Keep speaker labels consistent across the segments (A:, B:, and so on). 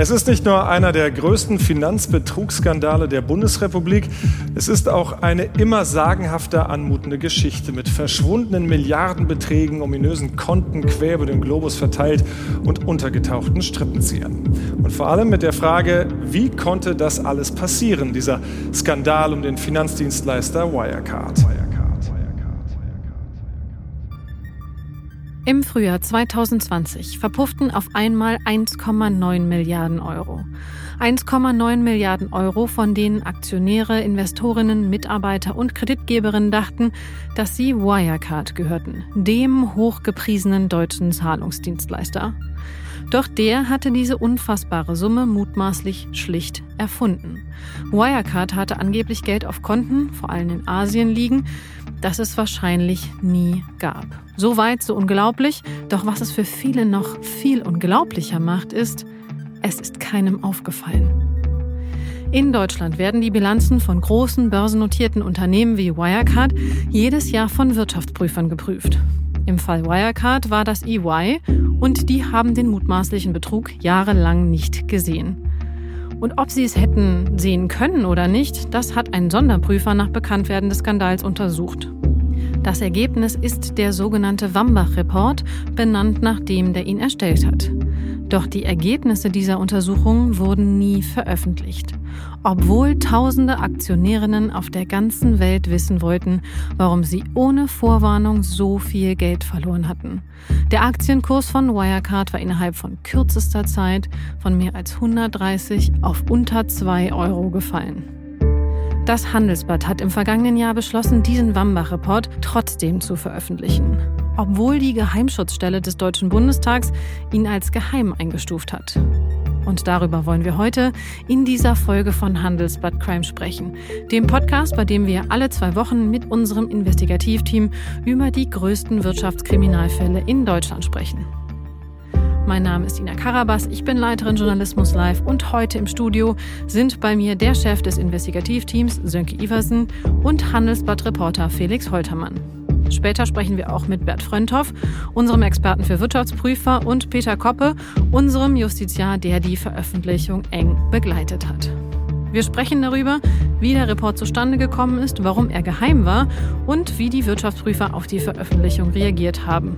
A: Es ist nicht nur einer der größten Finanzbetrugsskandale der Bundesrepublik, es ist auch eine immer sagenhafter anmutende Geschichte mit verschwundenen Milliardenbeträgen, ominösen Konten quer über den Globus verteilt und untergetauchten Strippenziehern. Und vor allem mit der Frage, wie konnte das alles passieren, dieser Skandal um den Finanzdienstleister Wirecard.
B: Im Frühjahr 2020 verpufften auf einmal 1,9 Milliarden Euro. 1,9 Milliarden Euro, von denen Aktionäre, Investorinnen, Mitarbeiter und Kreditgeberinnen dachten, dass sie Wirecard gehörten, dem hochgepriesenen deutschen Zahlungsdienstleister. Doch der hatte diese unfassbare Summe mutmaßlich schlicht erfunden. Wirecard hatte angeblich Geld auf Konten, vor allem in Asien, liegen, das es wahrscheinlich nie gab. So weit, so unglaublich. Doch was es für viele noch viel unglaublicher macht, ist, es ist keinem aufgefallen. In Deutschland werden die Bilanzen von großen börsennotierten Unternehmen wie Wirecard jedes Jahr von Wirtschaftsprüfern geprüft. Im Fall Wirecard war das EY und die haben den mutmaßlichen Betrug jahrelang nicht gesehen. Und ob sie es hätten sehen können oder nicht, das hat ein Sonderprüfer nach Bekanntwerden des Skandals untersucht. Das Ergebnis ist der sogenannte Wambach-Report, benannt nach dem, der ihn erstellt hat. Doch die Ergebnisse dieser Untersuchung wurden nie veröffentlicht, obwohl tausende Aktionärinnen auf der ganzen Welt wissen wollten, warum sie ohne Vorwarnung so viel Geld verloren hatten. Der Aktienkurs von Wirecard war innerhalb von kürzester Zeit von mehr als 130 auf unter 2 Euro gefallen. Das Handelsblatt hat im vergangenen Jahr beschlossen, diesen Wambach-Report trotzdem zu veröffentlichen obwohl die Geheimschutzstelle des Deutschen Bundestags ihn als geheim eingestuft hat. Und darüber wollen wir heute in dieser Folge von Handelsblatt Crime sprechen. Dem Podcast, bei dem wir alle zwei Wochen mit unserem Investigativteam über die größten Wirtschaftskriminalfälle in Deutschland sprechen. Mein Name ist Ina Karabas, ich bin Leiterin Journalismus Live und heute im Studio sind bei mir der Chef des Investigativteams Sönke Iversen und Handelsblatt-Reporter Felix Holtermann. Später sprechen wir auch mit Bert Frönthoff, unserem Experten für Wirtschaftsprüfer, und Peter Koppe, unserem Justiziar, der die Veröffentlichung eng begleitet hat. Wir sprechen darüber, wie der Report zustande gekommen ist, warum er geheim war und wie die Wirtschaftsprüfer auf die Veröffentlichung reagiert haben.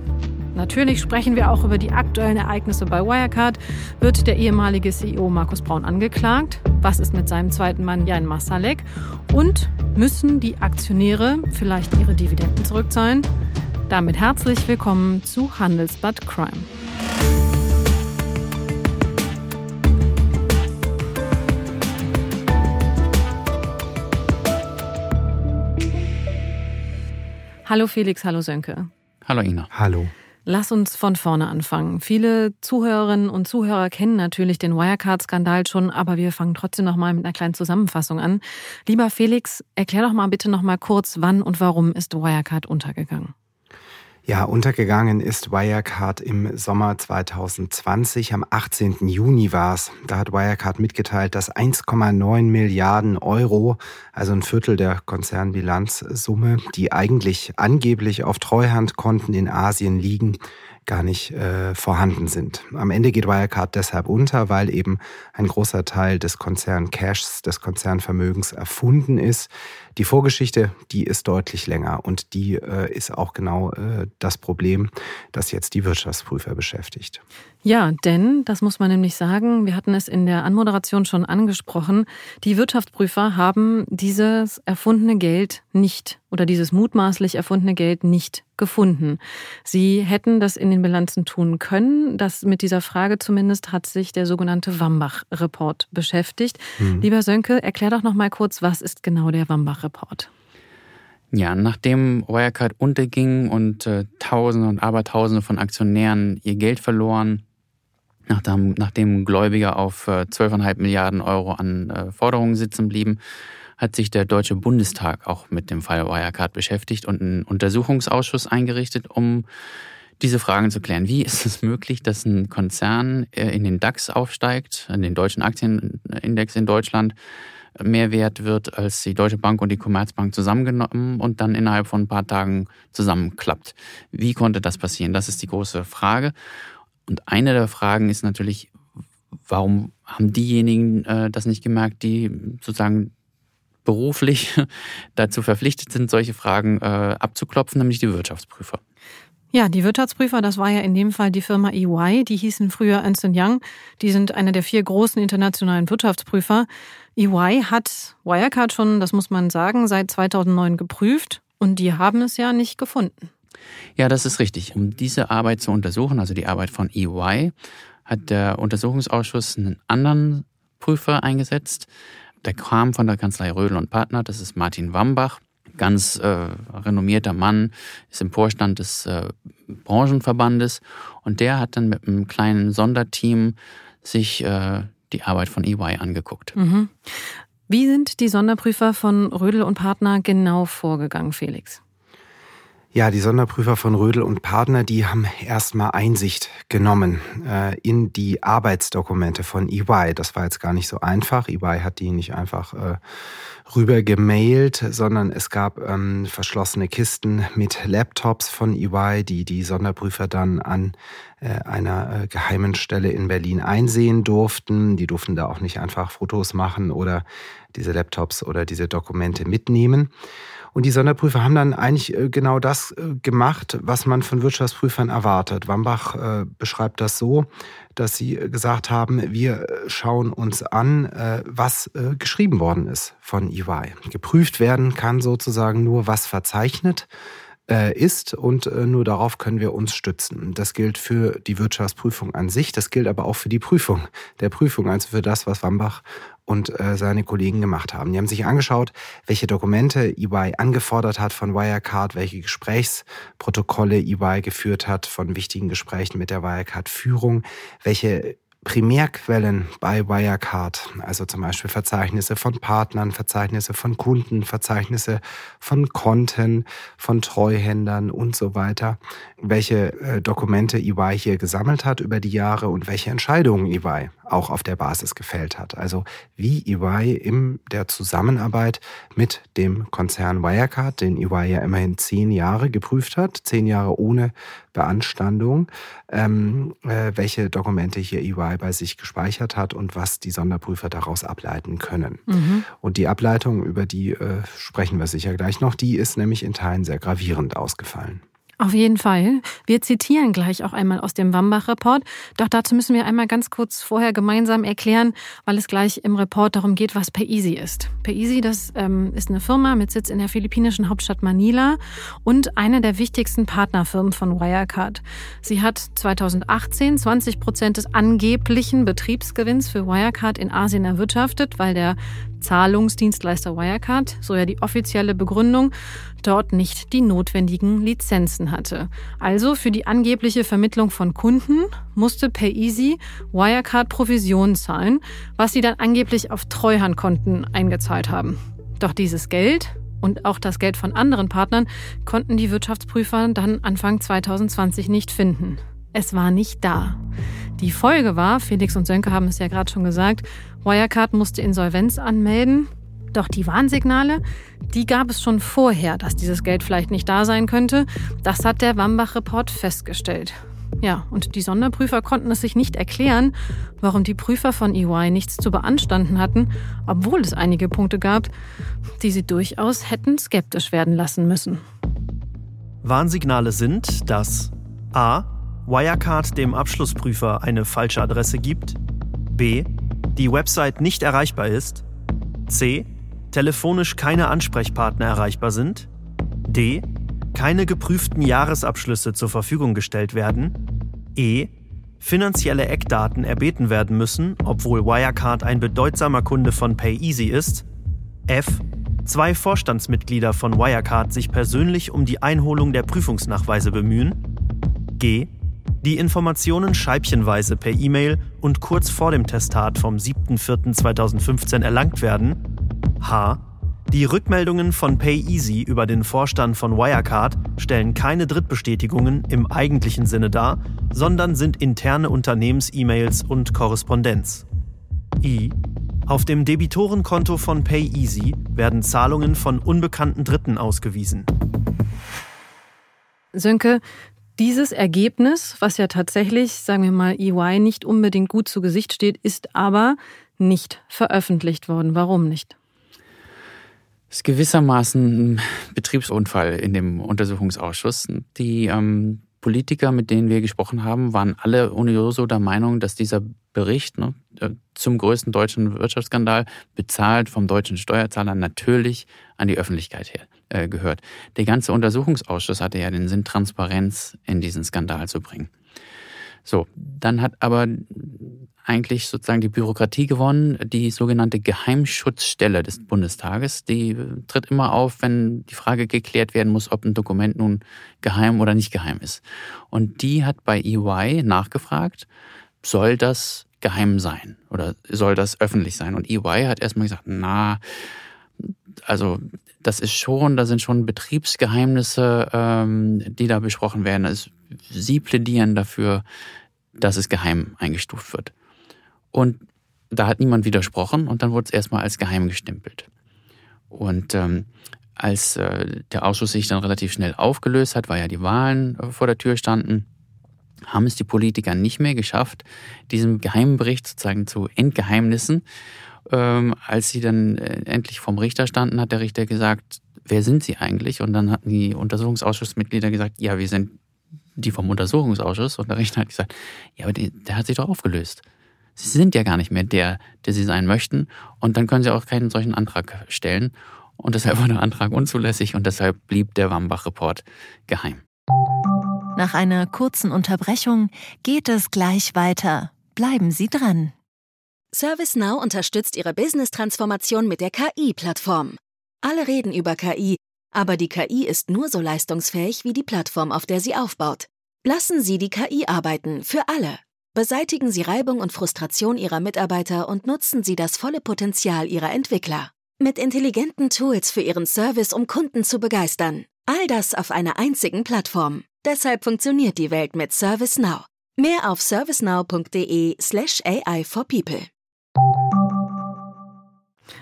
B: Natürlich sprechen wir auch über die aktuellen Ereignisse bei Wirecard. Wird der ehemalige CEO Markus Braun angeklagt? Was ist mit seinem zweiten Mann Jan Masalek? Und müssen die Aktionäre vielleicht ihre Dividenden zurückzahlen? Damit herzlich willkommen zu Handelsblatt Crime. Hallo Felix, hallo Sönke.
C: Hallo Ina.
D: Hallo.
B: Lass uns von vorne anfangen. Viele Zuhörerinnen und Zuhörer kennen natürlich den Wirecard-Skandal schon, aber wir fangen trotzdem noch mal mit einer kleinen Zusammenfassung an. Lieber Felix, erklär doch mal bitte noch mal kurz, wann und warum ist Wirecard untergegangen?
D: Ja, untergegangen ist Wirecard im Sommer 2020. Am 18. Juni war es. Da hat Wirecard mitgeteilt, dass 1,9 Milliarden Euro, also ein Viertel der Konzernbilanzsumme, die eigentlich angeblich auf Treuhandkonten in Asien liegen, gar nicht äh, vorhanden sind. Am Ende geht Wirecard deshalb unter, weil eben ein großer Teil des Konzern Cashs, des Konzernvermögens erfunden ist. Die Vorgeschichte, die ist deutlich länger und die äh, ist auch genau äh, das Problem, das jetzt die Wirtschaftsprüfer beschäftigt.
B: Ja, denn, das muss man nämlich sagen, wir hatten es in der Anmoderation schon angesprochen, die Wirtschaftsprüfer haben dieses erfundene Geld nicht oder dieses mutmaßlich erfundene Geld nicht gefunden. Sie hätten das in den Bilanzen tun können. Das mit dieser Frage zumindest hat sich der sogenannte Wambach-Report beschäftigt. Mhm. Lieber Sönke, erklär doch noch mal kurz, was ist genau der Wambach Report.
C: Ja, nachdem Wirecard unterging und äh, Tausende und Abertausende von Aktionären ihr Geld verloren, nachdem, nachdem Gläubiger auf äh, 12,5 Milliarden Euro an äh, Forderungen sitzen blieben, hat sich der Deutsche Bundestag auch mit dem Fall Wirecard beschäftigt und einen Untersuchungsausschuss eingerichtet, um diese Fragen zu klären. Wie ist es möglich, dass ein Konzern äh, in den DAX aufsteigt, in den deutschen Aktienindex in Deutschland, mehr wert wird als die Deutsche Bank und die Commerzbank zusammengenommen und dann innerhalb von ein paar Tagen zusammenklappt. Wie konnte das passieren? Das ist die große Frage. Und eine der Fragen ist natürlich, warum haben diejenigen äh, das nicht gemerkt, die sozusagen beruflich dazu verpflichtet sind, solche Fragen äh, abzuklopfen, nämlich die Wirtschaftsprüfer.
B: Ja, die Wirtschaftsprüfer, das war ja in dem Fall die Firma EY, die hießen früher Ernst Young. Die sind eine der vier großen internationalen Wirtschaftsprüfer. EY hat Wirecard schon, das muss man sagen, seit 2009 geprüft und die haben es ja nicht gefunden.
C: Ja, das ist richtig. Um diese Arbeit zu untersuchen, also die Arbeit von EY, hat der Untersuchungsausschuss einen anderen Prüfer eingesetzt. Der kam von der Kanzlei Rödel und Partner, das ist Martin Wambach, ganz äh, renommierter Mann, ist im Vorstand des äh, Branchenverbandes und der hat dann mit einem kleinen Sonderteam sich äh, die Arbeit von EY angeguckt.
B: Mhm. Wie sind die Sonderprüfer von Rödel und Partner genau vorgegangen, Felix?
D: Ja, die Sonderprüfer von Rödel und Partner, die haben erstmal Einsicht genommen äh, in die Arbeitsdokumente von EY. Das war jetzt gar nicht so einfach. EY hat die nicht einfach äh, rüber gemailt, sondern es gab ähm, verschlossene Kisten mit Laptops von EY, die die Sonderprüfer dann an äh, einer äh, geheimen Stelle in Berlin einsehen durften. Die durften da auch nicht einfach Fotos machen oder diese Laptops oder diese Dokumente mitnehmen. Und die Sonderprüfer haben dann eigentlich äh, genau das äh, gemacht, was man von Wirtschaftsprüfern erwartet. Wambach äh, beschreibt das so, dass sie gesagt haben, wir schauen uns an, was geschrieben worden ist von EY. Geprüft werden kann sozusagen nur, was verzeichnet ist und nur darauf können wir uns stützen. Das gilt für die Wirtschaftsprüfung an sich, das gilt aber auch für die Prüfung der Prüfung, also für das, was Wambach und äh, seine Kollegen gemacht haben. Die haben sich angeschaut, welche Dokumente EY angefordert hat von Wirecard, welche Gesprächsprotokolle EY geführt hat von wichtigen Gesprächen mit der Wirecard-Führung, welche Primärquellen bei Wirecard, also zum Beispiel Verzeichnisse von Partnern, Verzeichnisse von Kunden, Verzeichnisse von Konten, von Treuhändern und so weiter, welche äh, Dokumente EY hier gesammelt hat über die Jahre und welche Entscheidungen EY auch auf der Basis gefällt hat. Also wie EY in der Zusammenarbeit mit dem Konzern Wirecard, den EY ja immerhin zehn Jahre geprüft hat, zehn Jahre ohne Beanstandung, ähm, äh, welche Dokumente hier EY bei sich gespeichert hat und was die Sonderprüfer daraus ableiten können. Mhm. Und die Ableitung, über die äh, sprechen wir sicher gleich noch, die ist nämlich in Teilen sehr gravierend ausgefallen.
B: Auf jeden Fall. Wir zitieren gleich auch einmal aus dem Wambach-Report. Doch dazu müssen wir einmal ganz kurz vorher gemeinsam erklären, weil es gleich im Report darum geht, was PayEasy ist. PayEasy, das ähm, ist eine Firma mit Sitz in der philippinischen Hauptstadt Manila und eine der wichtigsten Partnerfirmen von Wirecard. Sie hat 2018 20 Prozent des angeblichen Betriebsgewinns für Wirecard in Asien erwirtschaftet, weil der Zahlungsdienstleister Wirecard, so ja die offizielle Begründung, dort nicht die notwendigen Lizenzen hatte. Also für die angebliche Vermittlung von Kunden musste PayEasy Wirecard Provisionen zahlen, was sie dann angeblich auf Treuhandkonten eingezahlt haben. Doch dieses Geld und auch das Geld von anderen Partnern konnten die Wirtschaftsprüfer dann Anfang 2020 nicht finden. Es war nicht da. Die Folge war, Felix und Sönke haben es ja gerade schon gesagt, Wirecard musste Insolvenz anmelden. Doch die Warnsignale, die gab es schon vorher, dass dieses Geld vielleicht nicht da sein könnte. Das hat der Wambach-Report festgestellt. Ja, und die Sonderprüfer konnten es sich nicht erklären, warum die Prüfer von EY nichts zu beanstanden hatten, obwohl es einige Punkte gab, die sie durchaus hätten skeptisch werden lassen müssen.
E: Warnsignale sind, dass a. Wirecard dem Abschlussprüfer eine falsche Adresse gibt, b die Website nicht erreichbar ist, c. telefonisch keine Ansprechpartner erreichbar sind, d. keine geprüften Jahresabschlüsse zur Verfügung gestellt werden, e. finanzielle Eckdaten erbeten werden müssen, obwohl Wirecard ein bedeutsamer Kunde von PayEasy ist, f. zwei Vorstandsmitglieder von Wirecard sich persönlich um die Einholung der Prüfungsnachweise bemühen, g die Informationen scheibchenweise per E-Mail und kurz vor dem Testat vom 7.4.2015 erlangt werden. H. Die Rückmeldungen von PayEasy über den Vorstand von Wirecard stellen keine Drittbestätigungen im eigentlichen Sinne dar, sondern sind interne Unternehmens-E-Mails und Korrespondenz. I. Auf dem Debitorenkonto von PayEasy werden Zahlungen von unbekannten Dritten ausgewiesen.
B: Sönke, Dieses Ergebnis, was ja tatsächlich, sagen wir mal, EY nicht unbedingt gut zu Gesicht steht, ist aber nicht veröffentlicht worden. Warum nicht?
C: Ist gewissermaßen ein Betriebsunfall in dem Untersuchungsausschuss. Die ähm, Politiker, mit denen wir gesprochen haben, waren alle unioso der Meinung, dass dieser Bericht ne, äh, zum größten deutschen Wirtschaftsskandal, bezahlt vom deutschen Steuerzahler, natürlich an die Öffentlichkeit her, äh, gehört. Der ganze Untersuchungsausschuss hatte ja den Sinn, Transparenz in diesen Skandal zu bringen. So, dann hat aber eigentlich sozusagen die Bürokratie gewonnen, die sogenannte Geheimschutzstelle des Bundestages. Die tritt immer auf, wenn die Frage geklärt werden muss, ob ein Dokument nun geheim oder nicht geheim ist. Und die hat bei EY nachgefragt, soll das geheim sein oder soll das öffentlich sein? Und EY hat erstmal gesagt, na, also das ist schon, da sind schon Betriebsgeheimnisse, ähm, die da besprochen werden. Also, sie plädieren dafür, dass es geheim eingestuft wird. Und da hat niemand widersprochen und dann wurde es erstmal als geheim gestempelt. Und ähm, als äh, der Ausschuss sich dann relativ schnell aufgelöst hat, weil ja die Wahlen äh, vor der Tür standen, haben es die Politiker nicht mehr geschafft, diesen geheimen Bericht sozusagen zu entgeheimnissen. Ähm, als sie dann äh, endlich vom Richter standen, hat der Richter gesagt, wer sind Sie eigentlich? Und dann hatten die Untersuchungsausschussmitglieder gesagt, ja, wir sind die vom Untersuchungsausschuss. Und der Richter hat gesagt, ja, aber die, der hat sich doch aufgelöst. Sie sind ja gar nicht mehr der, der Sie sein möchten. Und dann können Sie auch keinen solchen Antrag stellen. Und deshalb war der Antrag unzulässig und deshalb blieb der Wambach-Report geheim.
F: Nach einer kurzen Unterbrechung geht es gleich weiter. Bleiben Sie dran.
G: ServiceNow unterstützt Ihre Business-Transformation mit der KI-Plattform. Alle reden über KI, aber die KI ist nur so leistungsfähig wie die Plattform, auf der sie aufbaut. Lassen Sie die KI arbeiten, für alle. Beseitigen Sie Reibung und Frustration Ihrer Mitarbeiter und nutzen Sie das volle Potenzial Ihrer Entwickler. Mit intelligenten Tools für Ihren Service, um Kunden zu begeistern. All das auf einer einzigen Plattform. Deshalb funktioniert die Welt mit ServiceNow. Mehr auf servicenow.de/slash AI for People.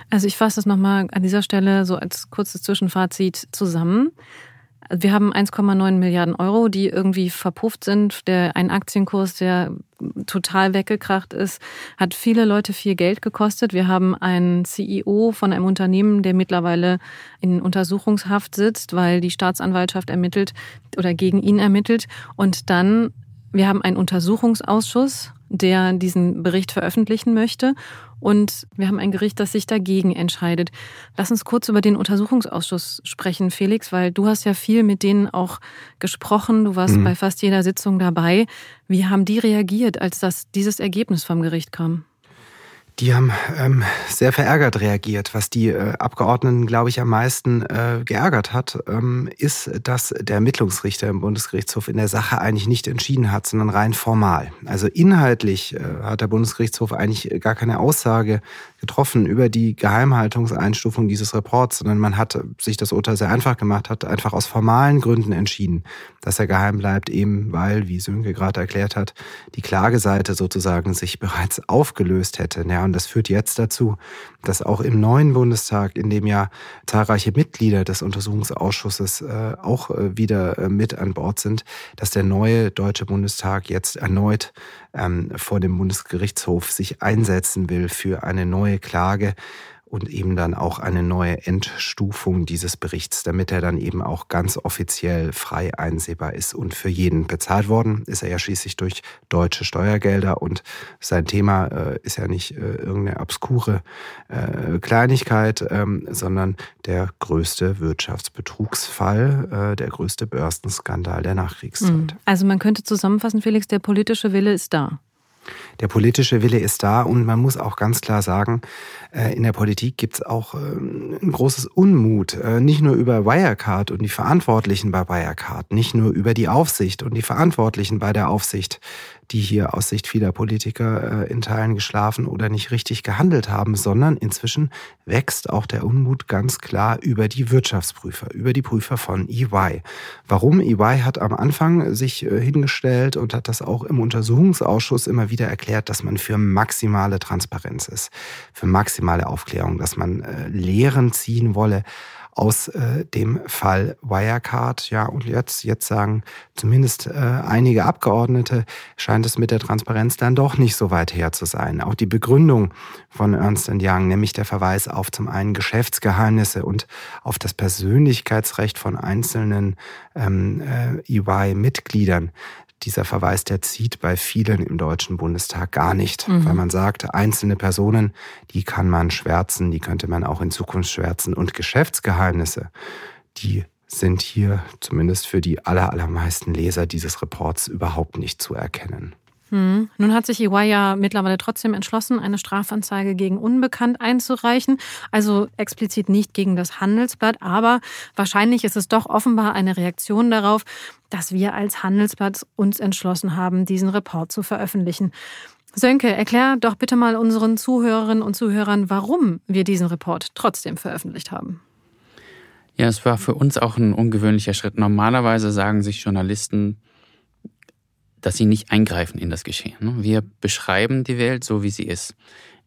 B: Also ich fasse das nochmal an dieser Stelle so als kurzes Zwischenfazit zusammen. Wir haben 1,9 Milliarden Euro, die irgendwie verpufft sind. Der, ein Aktienkurs, der total weggekracht ist, hat viele Leute viel Geld gekostet. Wir haben einen CEO von einem Unternehmen, der mittlerweile in Untersuchungshaft sitzt, weil die Staatsanwaltschaft ermittelt oder gegen ihn ermittelt. Und dann, wir haben einen Untersuchungsausschuss, der diesen Bericht veröffentlichen möchte. Und wir haben ein Gericht, das sich dagegen entscheidet. Lass uns kurz über den Untersuchungsausschuss sprechen, Felix, weil du hast ja viel mit denen auch gesprochen. Du warst mhm. bei fast jeder Sitzung dabei. Wie haben die reagiert, als das, dieses Ergebnis vom Gericht kam?
D: Die haben ähm, sehr verärgert reagiert. Was die äh, Abgeordneten, glaube ich, am meisten äh, geärgert hat, ähm, ist, dass der Ermittlungsrichter im Bundesgerichtshof in der Sache eigentlich nicht entschieden hat, sondern rein formal. Also inhaltlich äh, hat der Bundesgerichtshof eigentlich gar keine Aussage getroffen über die Geheimhaltungseinstufung dieses Reports, sondern man hat sich das Urteil sehr einfach gemacht, hat einfach aus formalen Gründen entschieden, dass er geheim bleibt, eben weil, wie Sönke gerade erklärt hat, die Klageseite sozusagen sich bereits aufgelöst hätte. Ja, und das führt jetzt dazu, dass auch im neuen Bundestag, in dem ja zahlreiche Mitglieder des Untersuchungsausschusses äh, auch äh, wieder äh, mit an Bord sind, dass der neue Deutsche Bundestag jetzt erneut ähm, vor dem Bundesgerichtshof sich einsetzen will für eine neue Klage und eben dann auch eine neue Endstufung dieses Berichts, damit er dann eben auch ganz offiziell frei einsehbar ist und für jeden bezahlt worden. Ist er ja schließlich durch deutsche Steuergelder und sein Thema äh, ist ja nicht äh, irgendeine obskure äh, Kleinigkeit, ähm, sondern der größte Wirtschaftsbetrugsfall, äh, der größte Börsenskandal der Nachkriegszeit. Hm.
B: Also man könnte zusammenfassen, Felix, der politische Wille ist da.
D: Der politische Wille ist da und man muss auch ganz klar sagen, in der Politik gibt es auch ähm, ein großes Unmut, äh, nicht nur über Wirecard und die Verantwortlichen bei Wirecard, nicht nur über die Aufsicht und die Verantwortlichen bei der Aufsicht, die hier aus Sicht vieler Politiker äh, in Teilen geschlafen oder nicht richtig gehandelt haben, sondern inzwischen wächst auch der Unmut ganz klar über die Wirtschaftsprüfer, über die Prüfer von EY. Warum? EY hat am Anfang sich äh, hingestellt und hat das auch im Untersuchungsausschuss immer wieder erklärt, dass man für maximale Transparenz ist, für maximale Aufklärung, dass man äh, Lehren ziehen wolle aus äh, dem Fall Wirecard. Ja, und jetzt, jetzt sagen zumindest äh, einige Abgeordnete, scheint es mit der Transparenz dann doch nicht so weit her zu sein. Auch die Begründung von Ernst Young, nämlich der Verweis auf zum einen Geschäftsgeheimnisse und auf das Persönlichkeitsrecht von einzelnen ähm, äh, EY-Mitgliedern, dieser Verweis, der zieht bei vielen im Deutschen Bundestag gar nicht, mhm. weil man sagt, einzelne Personen, die kann man schwärzen, die könnte man auch in Zukunft schwärzen und Geschäftsgeheimnisse, die sind hier zumindest für die allermeisten Leser dieses Reports überhaupt nicht zu erkennen.
B: Hm. Nun hat sich EY ja mittlerweile trotzdem entschlossen, eine Strafanzeige gegen Unbekannt einzureichen. Also explizit nicht gegen das Handelsblatt, aber wahrscheinlich ist es doch offenbar eine Reaktion darauf, dass wir als Handelsblatt uns entschlossen haben, diesen Report zu veröffentlichen. Sönke, erklär doch bitte mal unseren Zuhörerinnen und Zuhörern, warum wir diesen Report trotzdem veröffentlicht haben.
C: Ja, es war für uns auch ein ungewöhnlicher Schritt. Normalerweise sagen sich Journalisten, dass sie nicht eingreifen in das Geschehen. Ne? Wir beschreiben die Welt so, wie sie ist.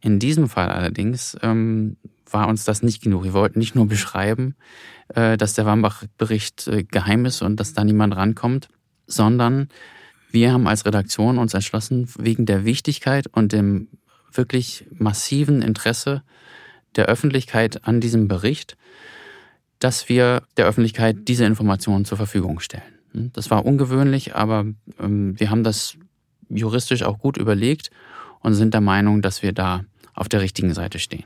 C: In diesem Fall allerdings ähm, war uns das nicht genug. Wir wollten nicht nur beschreiben, äh, dass der Wambach-Bericht äh, geheim ist und dass da niemand rankommt, sondern wir haben als Redaktion uns entschlossen, wegen der Wichtigkeit und dem wirklich massiven Interesse der Öffentlichkeit an diesem Bericht, dass wir der Öffentlichkeit diese Informationen zur Verfügung stellen. Hm, das war ungewöhnlich, aber ähm, wir haben das juristisch auch gut überlegt und sind der Meinung, dass wir da auf der richtigen Seite stehen.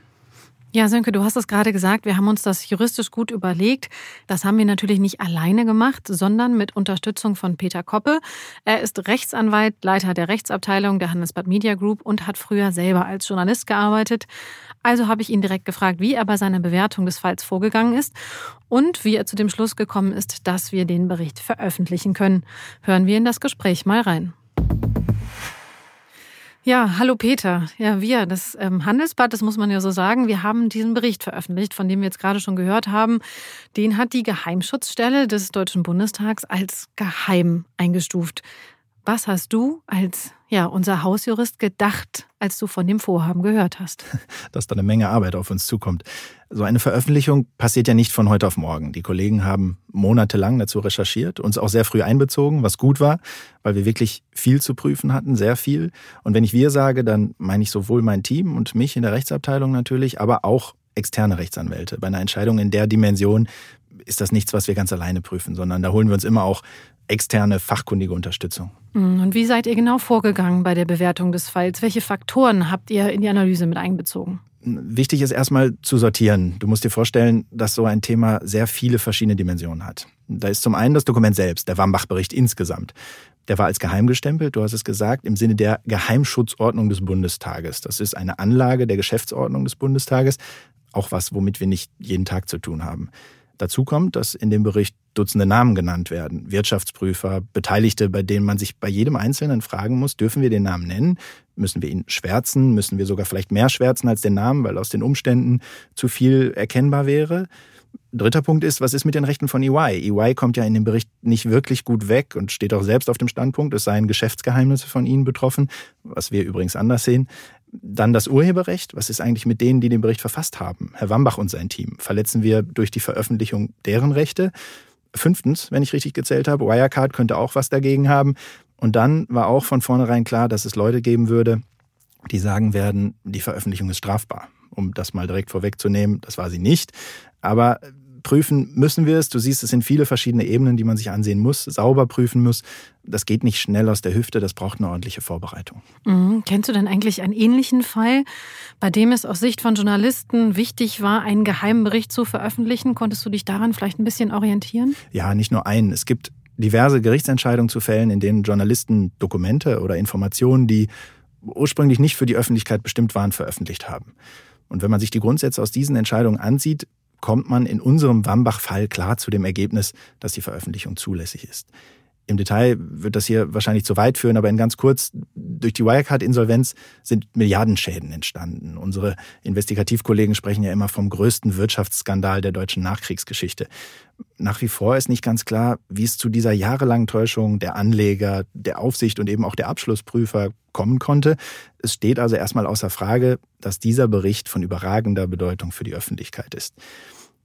B: Ja, Sönke, du hast es gerade gesagt, wir haben uns das juristisch gut überlegt. Das haben wir natürlich nicht alleine gemacht, sondern mit Unterstützung von Peter Koppe. Er ist Rechtsanwalt, Leiter der Rechtsabteilung der Handelsblatt Media Group und hat früher selber als Journalist gearbeitet. Also habe ich ihn direkt gefragt, wie er bei seiner Bewertung des Falls vorgegangen ist und wie er zu dem Schluss gekommen ist, dass wir den Bericht veröffentlichen können. Hören wir in das Gespräch mal rein. Ja, hallo Peter. Ja, wir, das ähm, Handelsblatt, das muss man ja so sagen, wir haben diesen Bericht veröffentlicht, von dem wir jetzt gerade schon gehört haben. Den hat die Geheimschutzstelle des Deutschen Bundestags als geheim eingestuft. Was hast du als ja, unser Hausjurist gedacht, als du von dem Vorhaben gehört hast?
H: Dass da eine Menge Arbeit auf uns zukommt. So eine Veröffentlichung passiert ja nicht von heute auf morgen. Die Kollegen haben monatelang dazu recherchiert, uns auch sehr früh einbezogen, was gut war, weil wir wirklich viel zu prüfen hatten, sehr viel. Und wenn ich wir sage, dann meine ich sowohl mein Team und mich in der Rechtsabteilung natürlich, aber auch externe Rechtsanwälte. Bei einer Entscheidung in der Dimension ist das nichts, was wir ganz alleine prüfen, sondern da holen wir uns immer auch externe fachkundige Unterstützung.
B: Mhm. Und wie seid ihr genau vorgegangen bei der Bewertung des Falls? Welche Faktoren habt ihr in die Analyse mit einbezogen?
H: Wichtig ist erstmal zu sortieren. Du musst dir vorstellen, dass so ein Thema sehr viele verschiedene Dimensionen hat. Da ist zum einen das Dokument selbst, der Wambach-Bericht insgesamt. Der war als geheim gestempelt, du hast es gesagt, im Sinne der Geheimschutzordnung des Bundestages. Das ist eine Anlage der Geschäftsordnung des Bundestages, auch was, womit wir nicht jeden Tag zu tun haben. Dazu kommt, dass in dem Bericht Dutzende Namen genannt werden. Wirtschaftsprüfer, Beteiligte, bei denen man sich bei jedem Einzelnen fragen muss, dürfen wir den Namen nennen? Müssen wir ihn schwärzen? Müssen wir sogar vielleicht mehr schwärzen als den Namen, weil aus den Umständen zu viel erkennbar wäre? Dritter Punkt ist, was ist mit den Rechten von EY? EY kommt ja in dem Bericht nicht wirklich gut weg und steht auch selbst auf dem Standpunkt, es seien Geschäftsgeheimnisse von ihnen betroffen, was wir übrigens anders sehen. Dann das Urheberrecht. Was ist eigentlich mit denen, die den Bericht verfasst haben? Herr Wambach und sein Team. Verletzen wir durch die Veröffentlichung deren Rechte? Fünftens, wenn ich richtig gezählt habe, Wirecard könnte auch was dagegen haben. Und dann war auch von vornherein klar, dass es Leute geben würde, die sagen werden, die Veröffentlichung ist strafbar. Um das mal direkt vorwegzunehmen, das war sie nicht. Aber prüfen müssen wir es. Du siehst, es sind viele verschiedene Ebenen, die man sich ansehen muss, sauber prüfen muss. Das geht nicht schnell aus der Hüfte, das braucht eine ordentliche Vorbereitung.
B: Mhm. Kennst du denn eigentlich einen ähnlichen Fall, bei dem es aus Sicht von Journalisten wichtig war, einen geheimen Bericht zu veröffentlichen? Konntest du dich daran vielleicht ein bisschen orientieren?
H: Ja, nicht nur einen. Es gibt diverse Gerichtsentscheidungen zu fällen, in denen Journalisten Dokumente oder Informationen, die ursprünglich nicht für die Öffentlichkeit bestimmt waren, veröffentlicht haben. Und wenn man sich die Grundsätze aus diesen Entscheidungen ansieht, kommt man in unserem Wambach-Fall klar zu dem Ergebnis, dass die Veröffentlichung zulässig ist. Im Detail wird das hier wahrscheinlich zu weit führen, aber in ganz kurz, durch die Wirecard-Insolvenz sind Milliardenschäden entstanden. Unsere Investigativkollegen sprechen ja immer vom größten Wirtschaftsskandal der deutschen Nachkriegsgeschichte. Nach wie vor ist nicht ganz klar, wie es zu dieser jahrelangen Täuschung der Anleger, der Aufsicht und eben auch der Abschlussprüfer kommen konnte. Es steht also erstmal außer Frage, dass dieser Bericht von überragender Bedeutung für die Öffentlichkeit ist.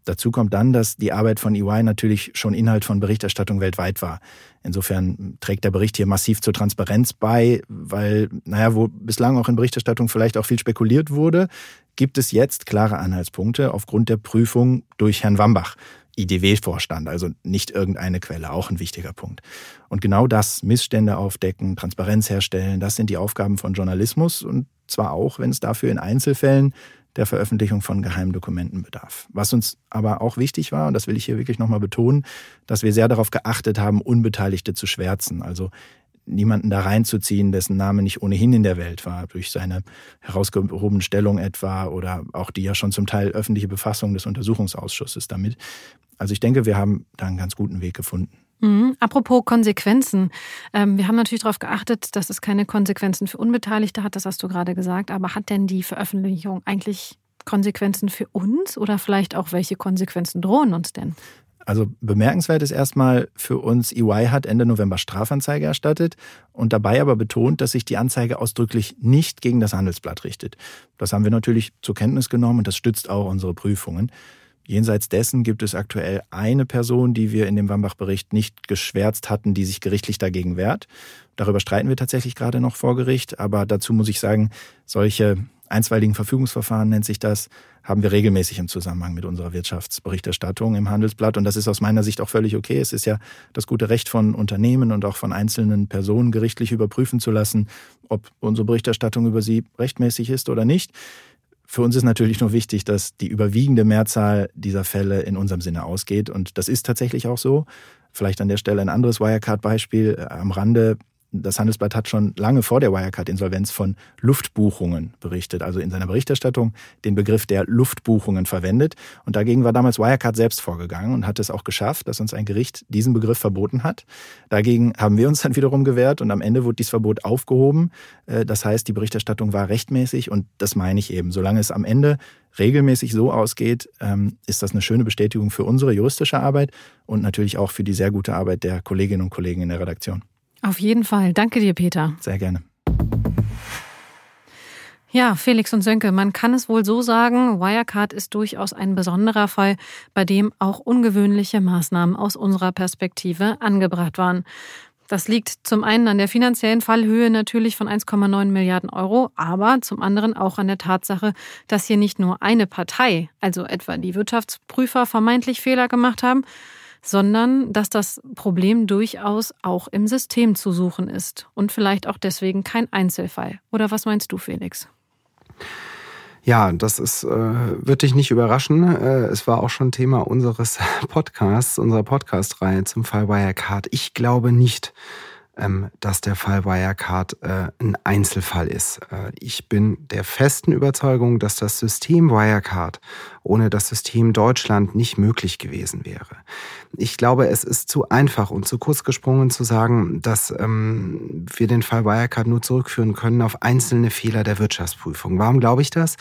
H: Dazu kommt dann, dass die Arbeit von EY natürlich schon Inhalt von Berichterstattung weltweit war. Insofern trägt der Bericht hier massiv zur Transparenz bei, weil, naja, wo bislang auch in Berichterstattung vielleicht auch viel spekuliert wurde, gibt es jetzt klare Anhaltspunkte aufgrund der Prüfung durch Herrn Wambach. IDW-Vorstand, also nicht irgendeine Quelle, auch ein wichtiger Punkt. Und genau das, Missstände aufdecken, Transparenz herstellen, das sind die Aufgaben von Journalismus und zwar auch, wenn es dafür in Einzelfällen der Veröffentlichung von geheimen Dokumenten bedarf. Was uns aber auch wichtig war, und das will ich hier wirklich nochmal betonen, dass wir sehr darauf geachtet haben, Unbeteiligte zu schwärzen. Also niemanden da reinzuziehen, dessen Name nicht ohnehin in der Welt war, durch seine herausgehobene Stellung etwa oder auch die ja schon zum Teil öffentliche Befassung des Untersuchungsausschusses damit. Also ich denke, wir haben da einen ganz guten Weg gefunden.
B: Mhm. Apropos Konsequenzen. Ähm, wir haben natürlich darauf geachtet, dass es keine Konsequenzen für Unbeteiligte hat, das hast du gerade gesagt. Aber hat denn die Veröffentlichung eigentlich Konsequenzen für uns oder vielleicht auch welche Konsequenzen drohen uns denn?
H: Also bemerkenswert ist erstmal für uns, EY hat Ende November Strafanzeige erstattet und dabei aber betont, dass sich die Anzeige ausdrücklich nicht gegen das Handelsblatt richtet. Das haben wir natürlich zur Kenntnis genommen und das stützt auch unsere Prüfungen. Jenseits dessen gibt es aktuell eine Person, die wir in dem Wambach-Bericht nicht geschwärzt hatten, die sich gerichtlich dagegen wehrt. Darüber streiten wir tatsächlich gerade noch vor Gericht, aber dazu muss ich sagen, solche einstweiligen Verfügungsverfahren nennt sich das, haben wir regelmäßig im Zusammenhang mit unserer Wirtschaftsberichterstattung im Handelsblatt. Und das ist aus meiner Sicht auch völlig okay. Es ist ja das gute Recht von Unternehmen und auch von einzelnen Personen gerichtlich überprüfen zu lassen, ob unsere Berichterstattung über sie rechtmäßig ist oder nicht. Für uns ist natürlich nur wichtig, dass die überwiegende Mehrzahl dieser Fälle in unserem Sinne ausgeht. Und das ist tatsächlich auch so. Vielleicht an der Stelle ein anderes Wirecard-Beispiel äh, am Rande das Handelsblatt hat schon lange vor der Wirecard-Insolvenz von Luftbuchungen berichtet, also in seiner Berichterstattung den Begriff der Luftbuchungen verwendet. Und dagegen war damals Wirecard selbst vorgegangen und hat es auch geschafft, dass uns ein Gericht diesen Begriff verboten hat. Dagegen haben wir uns dann wiederum gewehrt und am Ende wurde dieses Verbot aufgehoben. Äh, das heißt, die Berichterstattung war rechtmäßig und das meine ich eben. Solange es am Ende regelmäßig so ausgeht, ähm, ist das eine schöne Bestätigung für unsere juristische Arbeit und natürlich auch für die sehr gute Arbeit der Kolleginnen und Kollegen in der Redaktion.
B: Auf jeden Fall. Danke dir, Peter.
H: Sehr gerne.
B: Ja, Felix und Sönke, man kann es wohl so sagen, Wirecard ist durchaus ein besonderer Fall, bei dem auch ungewöhnliche Maßnahmen aus unserer Perspektive angebracht waren. Das liegt zum einen an der finanziellen Fallhöhe natürlich von 1,9 Milliarden Euro, aber zum anderen auch an der Tatsache, dass hier nicht nur eine Partei, also etwa die Wirtschaftsprüfer, vermeintlich Fehler gemacht haben, sondern dass das Problem durchaus auch im System zu suchen ist und vielleicht auch deswegen kein Einzelfall. Oder was meinst du, Felix?
D: Ja, das ist, äh, wird dich nicht überraschen. Äh, es war auch schon Thema unseres Podcasts, unserer Podcast-Reihe zum Fall Wirecard. Ich glaube nicht, ähm, dass der Fall Wirecard äh, ein Einzelfall ist. Äh, ich bin der festen Überzeugung, dass das System Wirecard ohne das System Deutschland nicht möglich gewesen wäre. Ich glaube, es ist zu einfach und zu kurz gesprungen zu sagen, dass ähm, wir den Fall Wirecard nur zurückführen können auf einzelne Fehler der Wirtschaftsprüfung. Warum glaube ich das?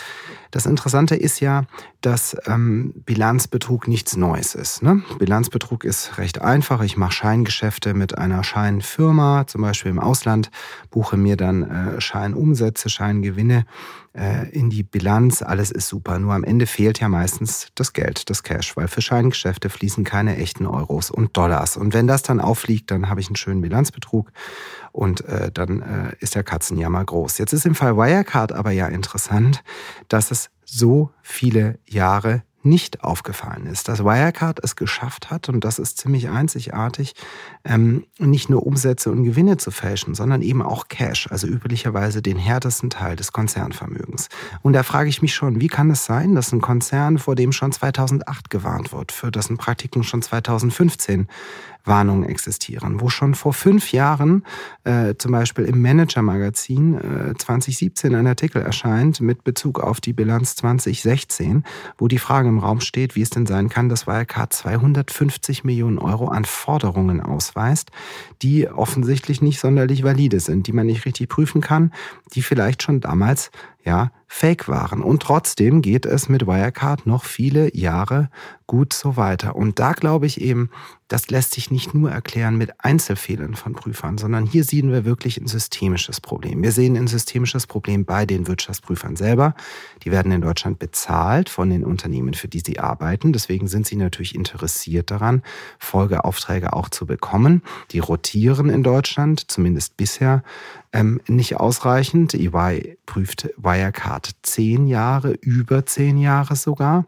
D: Das Interessante ist ja, dass ähm, Bilanzbetrug nichts Neues ist. Ne? Bilanzbetrug ist recht einfach. Ich mache Scheingeschäfte mit einer Scheinfirma, zum Beispiel im Ausland, buche mir dann äh, Scheinumsätze, Scheingewinne äh, in die Bilanz, alles ist super. Nur am Ende fehlt ja meistens das Geld, das Cash, weil für Scheingeschäfte fließen keine echten Euros und Dollars. Und wenn das dann auffliegt, dann habe ich einen schönen Bilanzbetrug und äh, dann äh, ist der Katzenjammer groß. Jetzt ist im Fall Wirecard aber ja interessant, dass es so viele Jahre nicht aufgefallen ist, dass Wirecard es geschafft hat, und das ist ziemlich einzigartig, ähm, nicht nur Umsätze und Gewinne zu fälschen, sondern eben auch Cash, also üblicherweise den härtesten Teil des Konzernvermögens. Und da frage ich mich schon, wie kann es sein, dass ein Konzern, vor dem schon 2008 gewarnt wird, für dessen Praktiken schon 2015 Warnungen existieren, wo schon vor fünf Jahren äh, zum Beispiel im Manager-Magazin äh, 2017 ein Artikel erscheint mit Bezug auf die Bilanz 2016, wo die Frage im Raum steht, wie es denn sein kann, dass Wirecard 250 Millionen Euro an Forderungen ausweist, die offensichtlich nicht sonderlich valide sind, die man nicht richtig prüfen kann, die vielleicht schon damals ja, fake waren. Und trotzdem geht es mit Wirecard noch viele Jahre gut so weiter. Und da glaube ich eben, das lässt sich nicht nur erklären mit Einzelfehlern von Prüfern, sondern hier sehen wir wirklich ein systemisches Problem. Wir sehen ein systemisches Problem bei den Wirtschaftsprüfern selber. Die werden in Deutschland bezahlt von den Unternehmen, für die sie arbeiten. Deswegen sind sie natürlich interessiert daran, Folgeaufträge auch zu bekommen. Die rotieren in Deutschland, zumindest bisher, ähm, nicht ausreichend. EY prüft Wirecard zehn Jahre, über zehn Jahre sogar.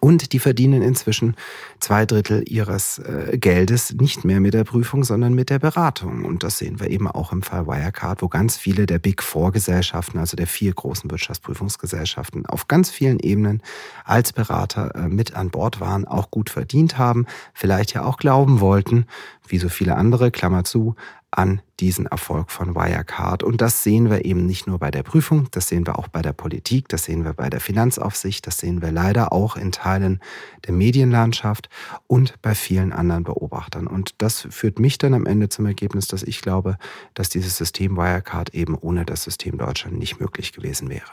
D: Und die verdienen inzwischen zwei Drittel ihres äh, Geldes nicht mehr mit der Prüfung, sondern mit der Beratung. Und das sehen wir eben auch im Fall Wirecard, wo ganz viele der Big Four Gesellschaften, also der vier großen Wirtschaftsprüfungsgesellschaften, auf ganz vielen Ebenen als Berater äh, mit an Bord waren, auch gut verdient haben, vielleicht ja auch glauben wollten, wie so viele andere, Klammer zu, an diesen Erfolg von Wirecard. Und das sehen wir eben nicht nur bei der Prüfung, das sehen wir auch bei der Politik, das sehen wir bei der Finanzaufsicht, das sehen wir leider auch in Teilen der Medienlandschaft und bei vielen anderen Beobachtern. Und das führt mich dann am Ende zum Ergebnis, dass ich glaube, dass dieses System Wirecard eben ohne das System Deutschland nicht möglich gewesen wäre.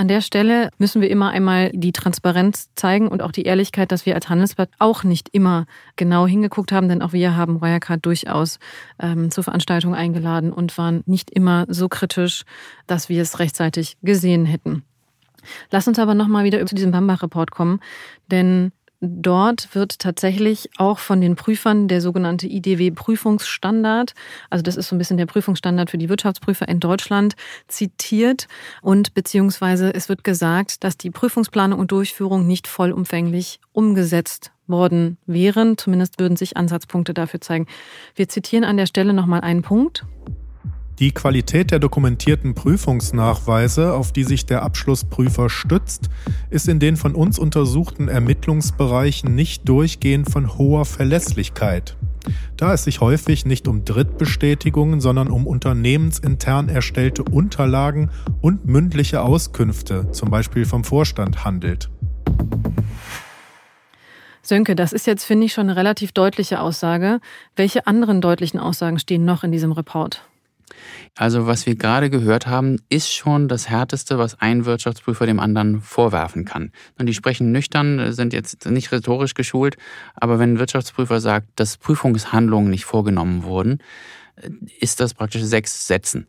B: An der Stelle müssen wir immer einmal die Transparenz zeigen und auch die Ehrlichkeit, dass wir als Handelsblatt auch nicht immer genau hingeguckt haben, denn auch wir haben Wirecard durchaus ähm, zur Veranstaltung eingeladen und waren nicht immer so kritisch, dass wir es rechtzeitig gesehen hätten. Lass uns aber nochmal wieder zu diesem Bambach-Report kommen, denn Dort wird tatsächlich auch von den Prüfern der sogenannte IDW-Prüfungsstandard, also das ist so ein bisschen der Prüfungsstandard für die Wirtschaftsprüfer in Deutschland, zitiert und beziehungsweise es wird gesagt, dass die Prüfungsplanung und Durchführung nicht vollumfänglich umgesetzt worden wären. Zumindest würden sich Ansatzpunkte dafür zeigen. Wir zitieren an der Stelle nochmal einen Punkt.
I: Die Qualität der dokumentierten Prüfungsnachweise, auf die sich der Abschlussprüfer stützt, ist in den von uns untersuchten Ermittlungsbereichen nicht durchgehend von hoher Verlässlichkeit, da es sich häufig nicht um Drittbestätigungen, sondern um unternehmensintern erstellte Unterlagen und mündliche Auskünfte, zum Beispiel vom Vorstand, handelt.
B: Sönke, das ist jetzt, finde ich, schon eine relativ deutliche Aussage. Welche anderen deutlichen Aussagen stehen noch in diesem Report?
C: Also was wir gerade gehört haben, ist schon das Härteste, was ein Wirtschaftsprüfer dem anderen vorwerfen kann. Und die sprechen nüchtern, sind jetzt nicht rhetorisch geschult, aber wenn ein Wirtschaftsprüfer sagt, dass Prüfungshandlungen nicht vorgenommen wurden, ist das praktisch sechs Sätzen.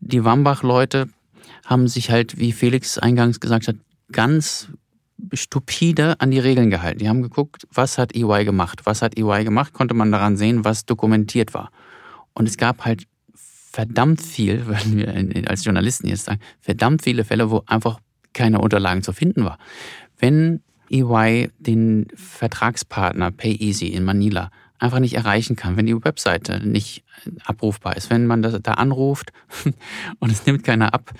C: Die Wambach-Leute haben sich halt, wie Felix eingangs gesagt hat, ganz stupide an die Regeln gehalten. Die haben geguckt, was hat EY gemacht? Was hat EY gemacht? Konnte man daran sehen, was dokumentiert war. Und es gab halt verdammt viel, würden wir als Journalisten jetzt sagen, verdammt viele Fälle, wo einfach keine Unterlagen zu finden war. Wenn EY den Vertragspartner PayEasy in Manila einfach nicht erreichen kann, wenn die Webseite nicht abrufbar ist, wenn man das da anruft und es nimmt keiner ab,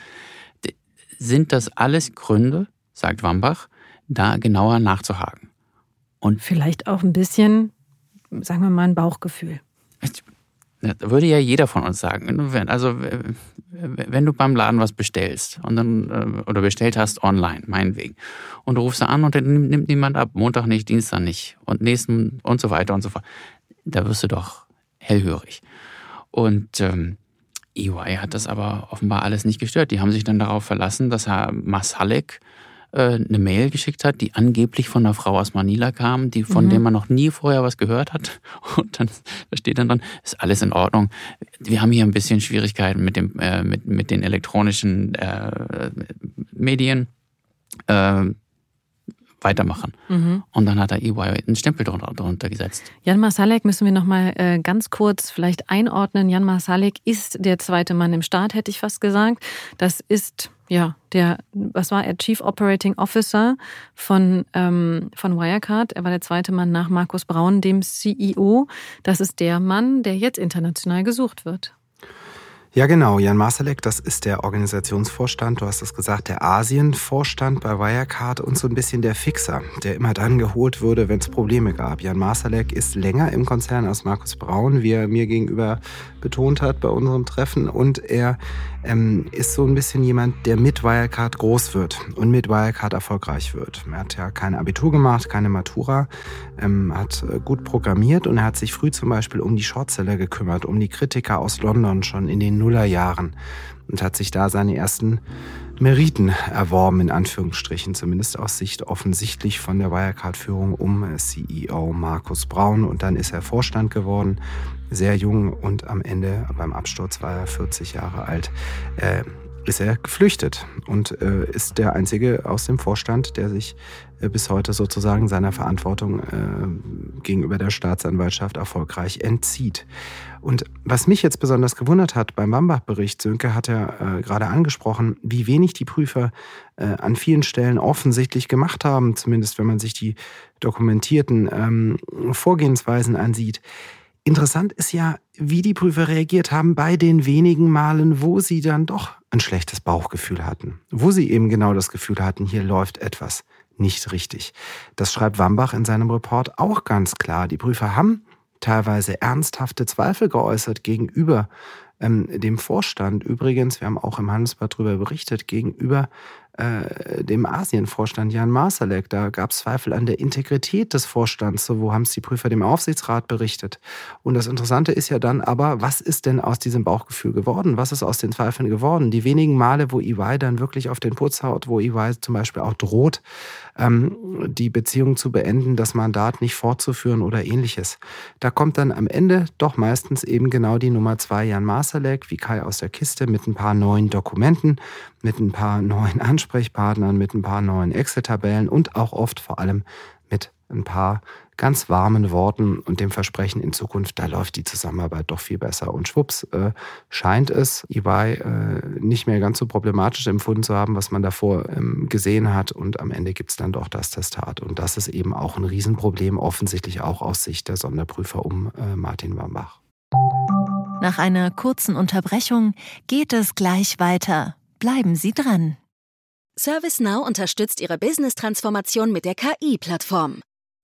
C: sind das alles Gründe, sagt Wambach, da genauer nachzuhaken.
B: Und vielleicht auch ein bisschen, sagen wir mal, ein Bauchgefühl.
C: Das würde ja jeder von uns sagen. Also wenn du beim Laden was bestellst und dann äh, oder bestellt hast online, meinetwegen, und du rufst an und dann nimmt niemand ab, Montag nicht, Dienstag nicht und nächsten und so weiter und so fort, da wirst du doch hellhörig. Und ähm, EY hat das aber offenbar alles nicht gestört. Die haben sich dann darauf verlassen, dass Herr Masalek eine Mail geschickt hat, die angeblich von einer Frau aus Manila kam, die von mhm. der man noch nie vorher was gehört hat. Und dann da steht dann dran, ist alles in Ordnung. Wir haben hier ein bisschen Schwierigkeiten mit dem äh, mit mit den elektronischen äh, Medien. Äh, weitermachen. Mhm. Und dann hat er EY einen Stempel drunter, drunter gesetzt.
B: Jan Masalek müssen wir nochmal äh, ganz kurz vielleicht einordnen. Jan Masalek ist der zweite Mann im Staat, hätte ich fast gesagt. Das ist ja, der, was war er, Chief Operating Officer von, ähm, von Wirecard. Er war der zweite Mann nach Markus Braun, dem CEO. Das ist der Mann, der jetzt international gesucht wird.
D: Ja, genau. Jan Marsalek, das ist der Organisationsvorstand, du hast es gesagt, der Asienvorstand bei Wirecard und so ein bisschen der Fixer, der immer dann geholt wurde, wenn es Probleme gab. Jan Marsalek ist länger im Konzern als Markus Braun, wie er mir gegenüber betont hat bei unserem Treffen. Und er ähm, ist so ein bisschen jemand, der mit Wirecard groß wird und mit Wirecard erfolgreich wird. Er hat ja kein Abitur gemacht, keine Matura, ähm, hat äh, gut programmiert und er hat sich früh zum Beispiel um die Shortseller gekümmert, um die Kritiker aus London schon in den Nullerjahren und hat sich da seine ersten Meriten erworben, in Anführungsstrichen, zumindest aus Sicht offensichtlich von der Wirecard-Führung um CEO Markus Braun. Und dann ist er Vorstand geworden, sehr jung und am Ende beim Absturz war er 40 Jahre alt. Äh, ist er geflüchtet und äh, ist der Einzige aus dem Vorstand, der sich äh, bis heute sozusagen seiner Verantwortung äh, gegenüber der Staatsanwaltschaft erfolgreich entzieht. Und was mich jetzt besonders gewundert hat beim Bambach-Bericht, Sönke hat ja äh, gerade angesprochen, wie wenig die Prüfer äh, an vielen Stellen offensichtlich gemacht haben, zumindest wenn man sich die dokumentierten ähm, Vorgehensweisen ansieht. Interessant ist ja, wie die Prüfer reagiert haben bei den wenigen Malen, wo sie dann doch ein schlechtes Bauchgefühl hatten. Wo sie eben genau das Gefühl hatten, hier läuft etwas nicht richtig. Das schreibt Wambach in seinem Report auch ganz klar. Die Prüfer haben teilweise ernsthafte Zweifel geäußert gegenüber ähm, dem Vorstand. Übrigens, wir haben auch im Handelsblatt darüber berichtet, gegenüber äh, dem Asienvorstand Jan Marsalek. Da gab es Zweifel an der Integrität des Vorstands. So, wo haben es die Prüfer dem Aufsichtsrat berichtet? Und das Interessante ist ja dann aber, was ist denn aus diesem Bauchgefühl geworden? Was ist aus den Zweifeln geworden? Die wenigen Male, wo EY dann wirklich auf den Putz haut, wo EY zum Beispiel auch droht, ähm, die Beziehung zu beenden, das Mandat nicht fortzuführen oder ähnliches. Da kommt dann am Ende doch meistens eben genau die Nummer zwei Jan Marsalek, wie Kai aus der Kiste, mit ein paar neuen Dokumenten, mit ein paar neuen Ansprechpartnern, mit ein paar neuen Excel-Tabellen und auch oft vor allem mit ein paar ganz warmen Worten und dem Versprechen in Zukunft, da läuft die Zusammenarbeit doch viel besser. Und schwupps, äh, scheint es EY äh, nicht mehr ganz so problematisch empfunden zu haben, was man davor ähm, gesehen hat. Und am Ende gibt es dann doch das Testat. Und das ist eben auch ein Riesenproblem, offensichtlich auch aus Sicht der Sonderprüfer um äh, Martin Wambach.
F: Nach einer kurzen Unterbrechung geht es gleich weiter. Bleiben Sie dran.
G: ServiceNow unterstützt Ihre Business-Transformation mit der KI-Plattform.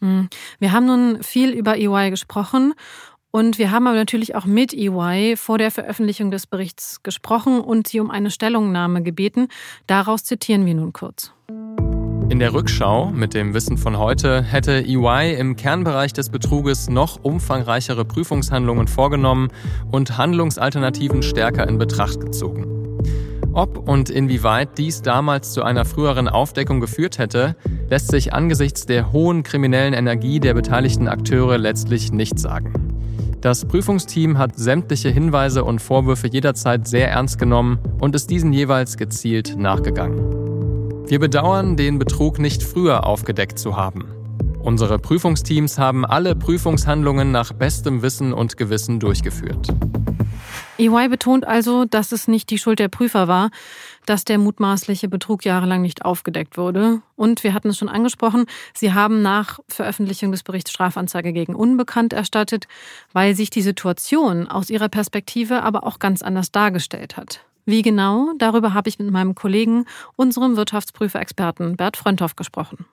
B: Hm. Wir haben nun viel über EY gesprochen und wir haben aber natürlich auch mit EY vor der Veröffentlichung des Berichts gesprochen und sie um eine Stellungnahme gebeten. Daraus zitieren wir nun kurz.
J: In der Rückschau mit dem Wissen von heute hätte EY im Kernbereich des Betruges noch umfangreichere Prüfungshandlungen vorgenommen und Handlungsalternativen stärker in Betracht gezogen. Ob und inwieweit dies damals zu einer früheren Aufdeckung geführt hätte, lässt sich angesichts der hohen kriminellen Energie der beteiligten Akteure letztlich nicht sagen. Das Prüfungsteam hat sämtliche Hinweise und Vorwürfe jederzeit sehr ernst genommen und ist diesen jeweils gezielt nachgegangen. Wir bedauern, den Betrug nicht früher aufgedeckt zu haben. Unsere Prüfungsteams haben alle Prüfungshandlungen nach bestem Wissen und Gewissen durchgeführt.
B: EY betont also, dass es nicht die Schuld der Prüfer war, dass der mutmaßliche Betrug jahrelang nicht aufgedeckt wurde. Und wir hatten es schon angesprochen, sie haben nach Veröffentlichung des Berichts Strafanzeige gegen Unbekannt erstattet, weil sich die Situation aus ihrer Perspektive aber auch ganz anders dargestellt hat. Wie genau, darüber habe ich mit meinem Kollegen, unserem Wirtschaftsprüferexperten Bert Frönthoff gesprochen.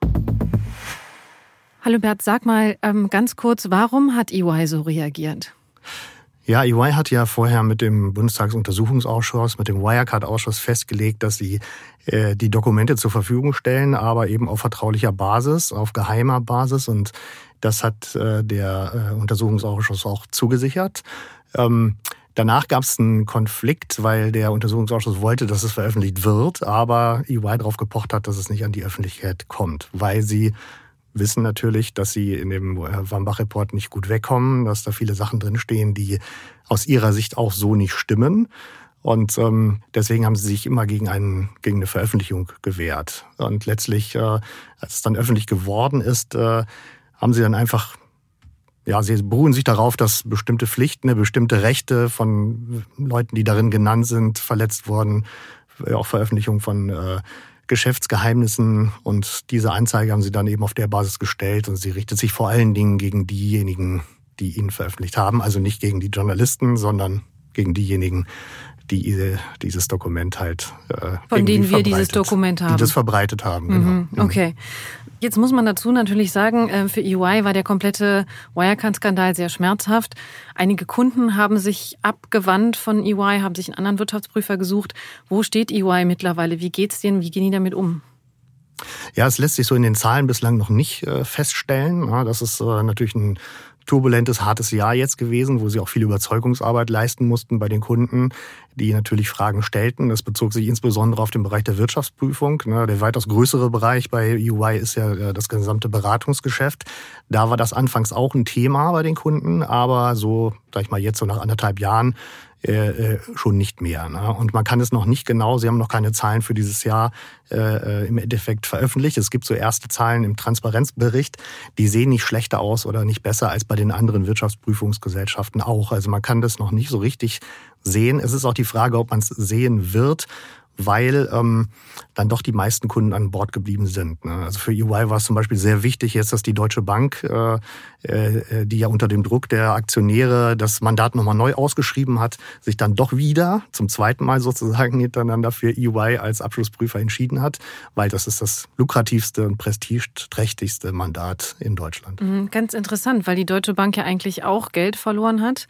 B: Hallo Bert, sag mal ähm, ganz kurz, warum hat EY so reagiert?
K: Ja, EY hat ja vorher mit dem Bundestagsuntersuchungsausschuss, mit dem Wirecard-Ausschuss festgelegt, dass sie äh, die Dokumente zur Verfügung stellen, aber eben auf vertraulicher Basis, auf geheimer Basis. Und das hat äh, der äh, Untersuchungsausschuss auch zugesichert. Ähm, danach gab es einen Konflikt, weil der Untersuchungsausschuss wollte, dass es veröffentlicht wird, aber EY darauf gepocht hat, dass es nicht an die Öffentlichkeit kommt, weil sie wissen natürlich, dass sie in dem Wambach-Report nicht gut wegkommen, dass da viele Sachen drinstehen, die aus ihrer Sicht auch so nicht stimmen. Und ähm, deswegen haben sie sich immer gegen, einen, gegen eine Veröffentlichung gewehrt. Und letztlich, äh, als es dann öffentlich geworden ist, äh, haben sie dann einfach, ja, sie beruhen sich darauf, dass bestimmte Pflichten, bestimmte Rechte von Leuten, die darin genannt sind, verletzt wurden. Auch Veröffentlichung von äh, Geschäftsgeheimnissen und diese Anzeige haben sie dann eben auf der Basis gestellt und sie richtet sich vor allen Dingen gegen diejenigen, die ihn veröffentlicht haben, also nicht gegen die Journalisten, sondern gegen diejenigen, die dieses Dokument halt
B: äh, von denen wir dieses Dokument haben,
K: die das verbreitet haben.
B: Mhm. Genau. Mhm. Okay. Jetzt muss man dazu natürlich sagen, äh, für EY war der komplette Wirecard-Skandal sehr schmerzhaft. Einige Kunden haben sich abgewandt von EY, haben sich einen anderen Wirtschaftsprüfer gesucht. Wo steht EY mittlerweile? Wie geht's denen? Wie gehen die damit um?
K: Ja, es lässt sich so in den Zahlen bislang noch nicht äh, feststellen. das ist äh, natürlich ein turbulentes, hartes Jahr jetzt gewesen, wo sie auch viel Überzeugungsarbeit leisten mussten bei den Kunden, die natürlich Fragen stellten. Das bezog sich insbesondere auf den Bereich der Wirtschaftsprüfung. Ne, der weitaus größere Bereich bei UI ist ja äh, das gesamte Beratungsgeschäft. Da war das anfangs auch ein Thema bei den Kunden, aber so, sag ich mal, jetzt so nach anderthalb Jahren äh, äh, schon nicht mehr. Ne? Und man kann es noch nicht genau, Sie haben noch keine Zahlen für dieses Jahr im Endeffekt veröffentlicht. Es gibt so erste Zahlen im Transparenzbericht, die sehen nicht schlechter aus oder nicht besser als bei den anderen Wirtschaftsprüfungsgesellschaften auch. Also man kann das noch nicht so richtig sehen. Es ist auch die Frage, ob man es sehen wird weil ähm, dann doch die meisten Kunden an Bord geblieben sind. Ne? Also für EY war es zum Beispiel sehr wichtig jetzt, dass die Deutsche Bank, äh, äh, die ja unter dem Druck der Aktionäre das Mandat nochmal neu ausgeschrieben hat, sich dann doch wieder zum zweiten Mal sozusagen hintereinander für EY als Abschlussprüfer entschieden hat, weil das ist das lukrativste und prestigeträchtigste Mandat in Deutschland.
B: Mhm, ganz interessant, weil die Deutsche Bank ja eigentlich auch Geld verloren hat,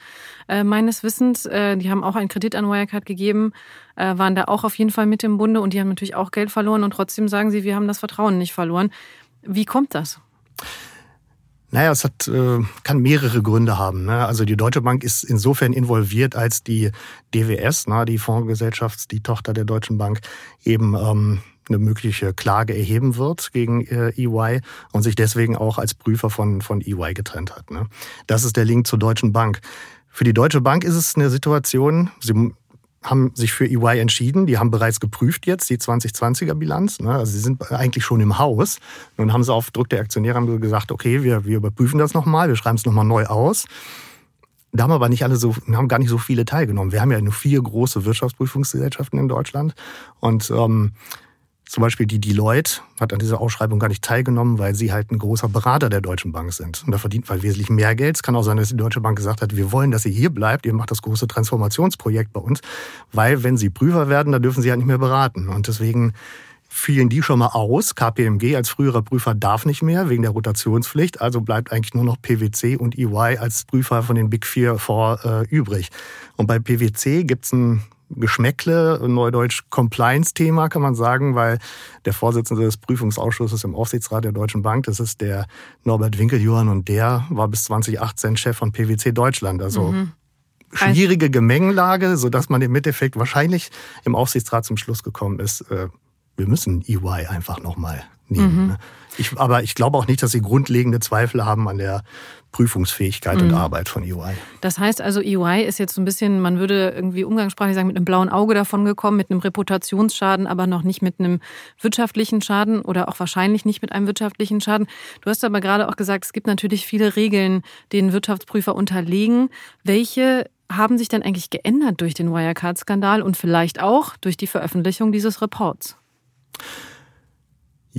B: äh, meines Wissens. Äh, die haben auch einen Kredit an Wirecard gegeben äh, waren da auch auf jeden Fall mit im Bunde und die haben natürlich auch Geld verloren und trotzdem sagen sie, wir haben das Vertrauen nicht verloren. Wie kommt das?
K: Naja, es hat, äh, kann mehrere Gründe haben. Ne? Also die Deutsche Bank ist insofern involviert, als die DWS, na, die Fondsgesellschaft, die Tochter der Deutschen Bank, eben ähm, eine mögliche Klage erheben wird gegen äh, EY und sich deswegen auch als Prüfer von, von EY getrennt hat. Ne? Das ist der Link zur Deutschen Bank. Für die Deutsche Bank ist es eine Situation, sie haben sich für EY entschieden. Die haben bereits geprüft jetzt die 2020er Bilanz. Ne? Also sie sind eigentlich schon im Haus. Nun haben sie auf Druck der Aktionäre gesagt, okay, wir, wir überprüfen das nochmal, wir schreiben es nochmal neu aus. Da haben aber nicht alle so, haben gar nicht so viele teilgenommen. Wir haben ja nur vier große Wirtschaftsprüfungsgesellschaften in Deutschland. Und ähm, zum Beispiel die Deloitte hat an dieser Ausschreibung gar nicht teilgenommen, weil sie halt ein großer Berater der Deutschen Bank sind. Und da verdient man wesentlich mehr Geld. Es kann auch sein, dass die Deutsche Bank gesagt hat, wir wollen, dass ihr hier bleibt, ihr macht das große Transformationsprojekt bei uns, weil wenn sie Prüfer werden, dann dürfen sie halt nicht mehr beraten. Und deswegen fielen die schon mal aus. KPMG als früherer Prüfer darf nicht mehr wegen der Rotationspflicht. Also bleibt eigentlich nur noch PwC und EY als Prüfer von den Big Four vor äh, übrig. Und bei PwC gibt's ein Geschmäckle, Neudeutsch Compliance-Thema, kann man sagen, weil der Vorsitzende des Prüfungsausschusses im Aufsichtsrat der Deutschen Bank, das ist der Norbert Winkeljohann und der war bis 2018 Chef von PwC Deutschland. Also mhm. schwierige Gemengelage, sodass man im Endeffekt wahrscheinlich im Aufsichtsrat zum Schluss gekommen ist, äh, wir müssen EY einfach nochmal nehmen. Mhm. Ne? Ich, aber ich glaube auch nicht, dass sie grundlegende Zweifel haben an der Prüfungsfähigkeit mhm. und Arbeit von EY.
B: Das heißt also, EY ist jetzt so ein bisschen, man würde irgendwie umgangssprachlich sagen, mit einem blauen Auge davon gekommen, mit einem Reputationsschaden, aber noch nicht mit einem wirtschaftlichen Schaden oder auch wahrscheinlich nicht mit einem wirtschaftlichen Schaden. Du hast aber gerade auch gesagt, es gibt natürlich viele Regeln, denen Wirtschaftsprüfer unterlegen. Welche haben sich denn eigentlich geändert durch den Wirecard-Skandal und vielleicht auch durch die Veröffentlichung dieses Reports?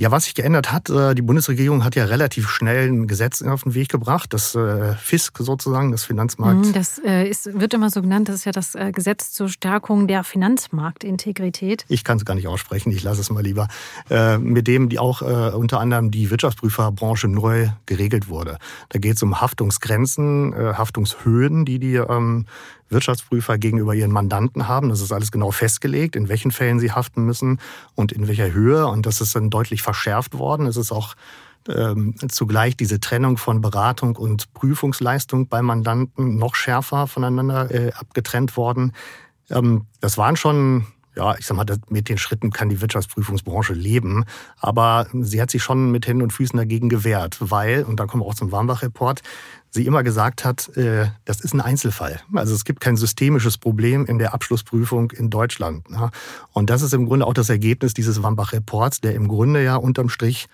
K: Ja, was sich geändert hat, äh, die Bundesregierung hat ja relativ schnell ein Gesetz auf den Weg gebracht, das äh, FISK sozusagen, das Finanzmarkt.
B: Mhm, das äh, ist, wird immer so genannt, das ist ja das Gesetz zur Stärkung der Finanzmarktintegrität.
K: Ich kann es gar nicht aussprechen, ich lasse es mal lieber. Mit dem die auch unter anderem die Wirtschaftsprüferbranche neu geregelt wurde. Da geht es um Haftungsgrenzen, Haftungshöhen, die die ähm, Wirtschaftsprüfer gegenüber ihren Mandanten haben. Das ist alles genau festgelegt, in welchen Fällen sie haften müssen und in welcher Höhe. Und das ist dann deutlich verschärft worden. Es ist auch ähm, zugleich diese Trennung von Beratung und Prüfungsleistung bei Mandanten noch schärfer voneinander äh, abgetrennt worden. Ähm, das waren schon ja, ich sag mal, mit den Schritten kann die Wirtschaftsprüfungsbranche leben. Aber sie hat sich schon mit Händen und Füßen dagegen gewehrt, weil, und da kommen wir auch zum Warmbach-Report, sie immer gesagt hat, äh, das ist ein Einzelfall. Also es gibt kein systemisches Problem in der Abschlussprüfung in Deutschland. Ne? Und das ist im Grunde auch das Ergebnis dieses Wambach-Reports, der im Grunde ja unterm Strich